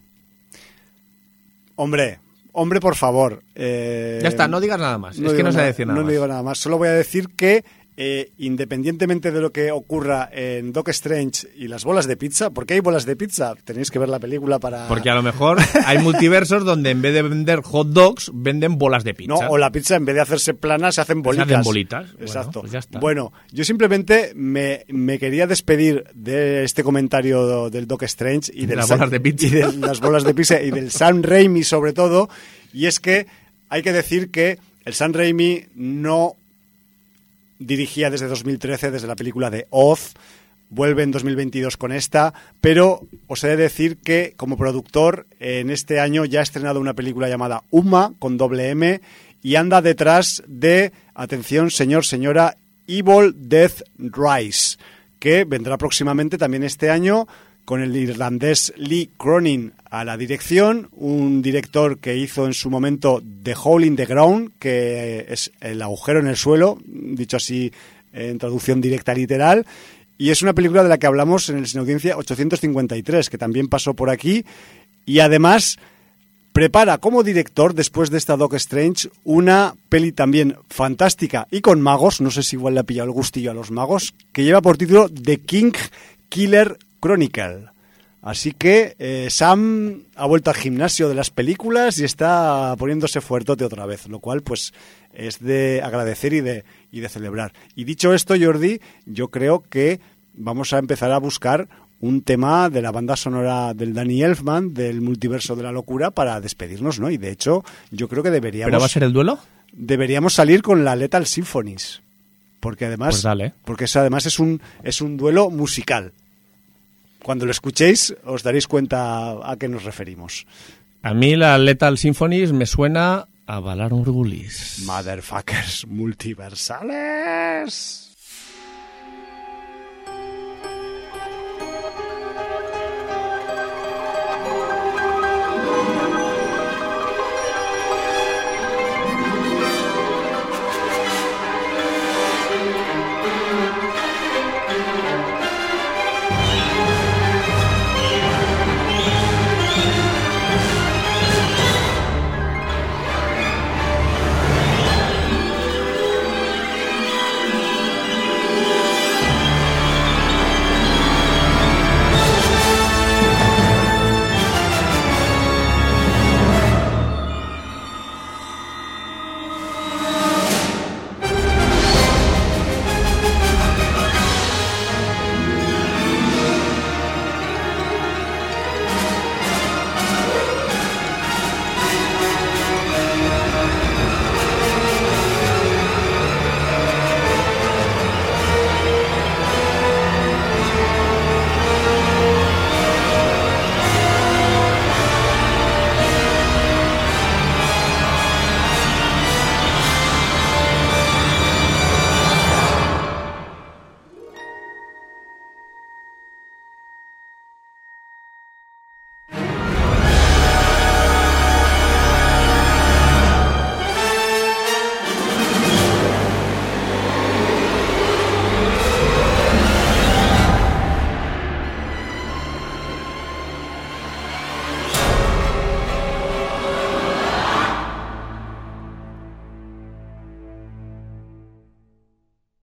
Hombre, hombre, por favor. Eh, ya está, no digas nada más. es que no se decir nada no más. digo nada más. Solo voy a decir que eh, independientemente de lo que ocurra en Doc Strange y las bolas de pizza, porque hay bolas de pizza, tenéis que ver la película para... Porque a lo mejor hay multiversos donde en vez de vender hot dogs, venden bolas de pizza. No, o la pizza en vez de hacerse plana se hacen bolitas. Se hacen bolitas. Exacto. Bueno, pues bueno, yo simplemente me, quería despedir de este comentario del Doc Strange y, de las bolas de pizza. Y de las bolas de pizza y del Sam Raimi sobre todo, y es que hay que decir que el Sam Raimi no dirigía desde 2013, desde la película de Oz, vuelve en 2022 con esta, pero os he de decir que como productor en este año ya ha estrenado una película llamada Uma con doble M y anda detrás de, atención señor, señora, Evil Death Rise, que vendrá próximamente también este año con el irlandés Lee Cronin a la dirección, un director que hizo en su momento The Hole in the Ground, que es el agujero en el suelo, dicho así en traducción directa literal, y es una película de la que hablamos en el Sin Audiencia 853, que también pasó por aquí, y además prepara como director, después de esta Doc Strange, una peli también fantástica y con magos, no sé si igual le ha pillado el gustillo a los magos, que lleva por título The King Killer Chronicle. Así que eh, Sam ha vuelto al gimnasio de las películas y está poniéndose fuertote otra vez, lo cual pues es de agradecer y de, y de celebrar. Y dicho esto, Jordi, yo creo que vamos a empezar a buscar un tema de la banda sonora del Danny Elfman, del multiverso de la locura, para despedirnos, ¿no? Y de hecho, yo creo que deberíamos... ¿Pero va a ser el duelo? Deberíamos salir con la Lethal Symphonies. Porque además, pues porque eso además es un, es un duelo musical. Cuando lo escuchéis os daréis cuenta a qué nos referimos. A mí la Lethal Symphonies me suena a Valar Urgulis. Motherfuckers multiversales.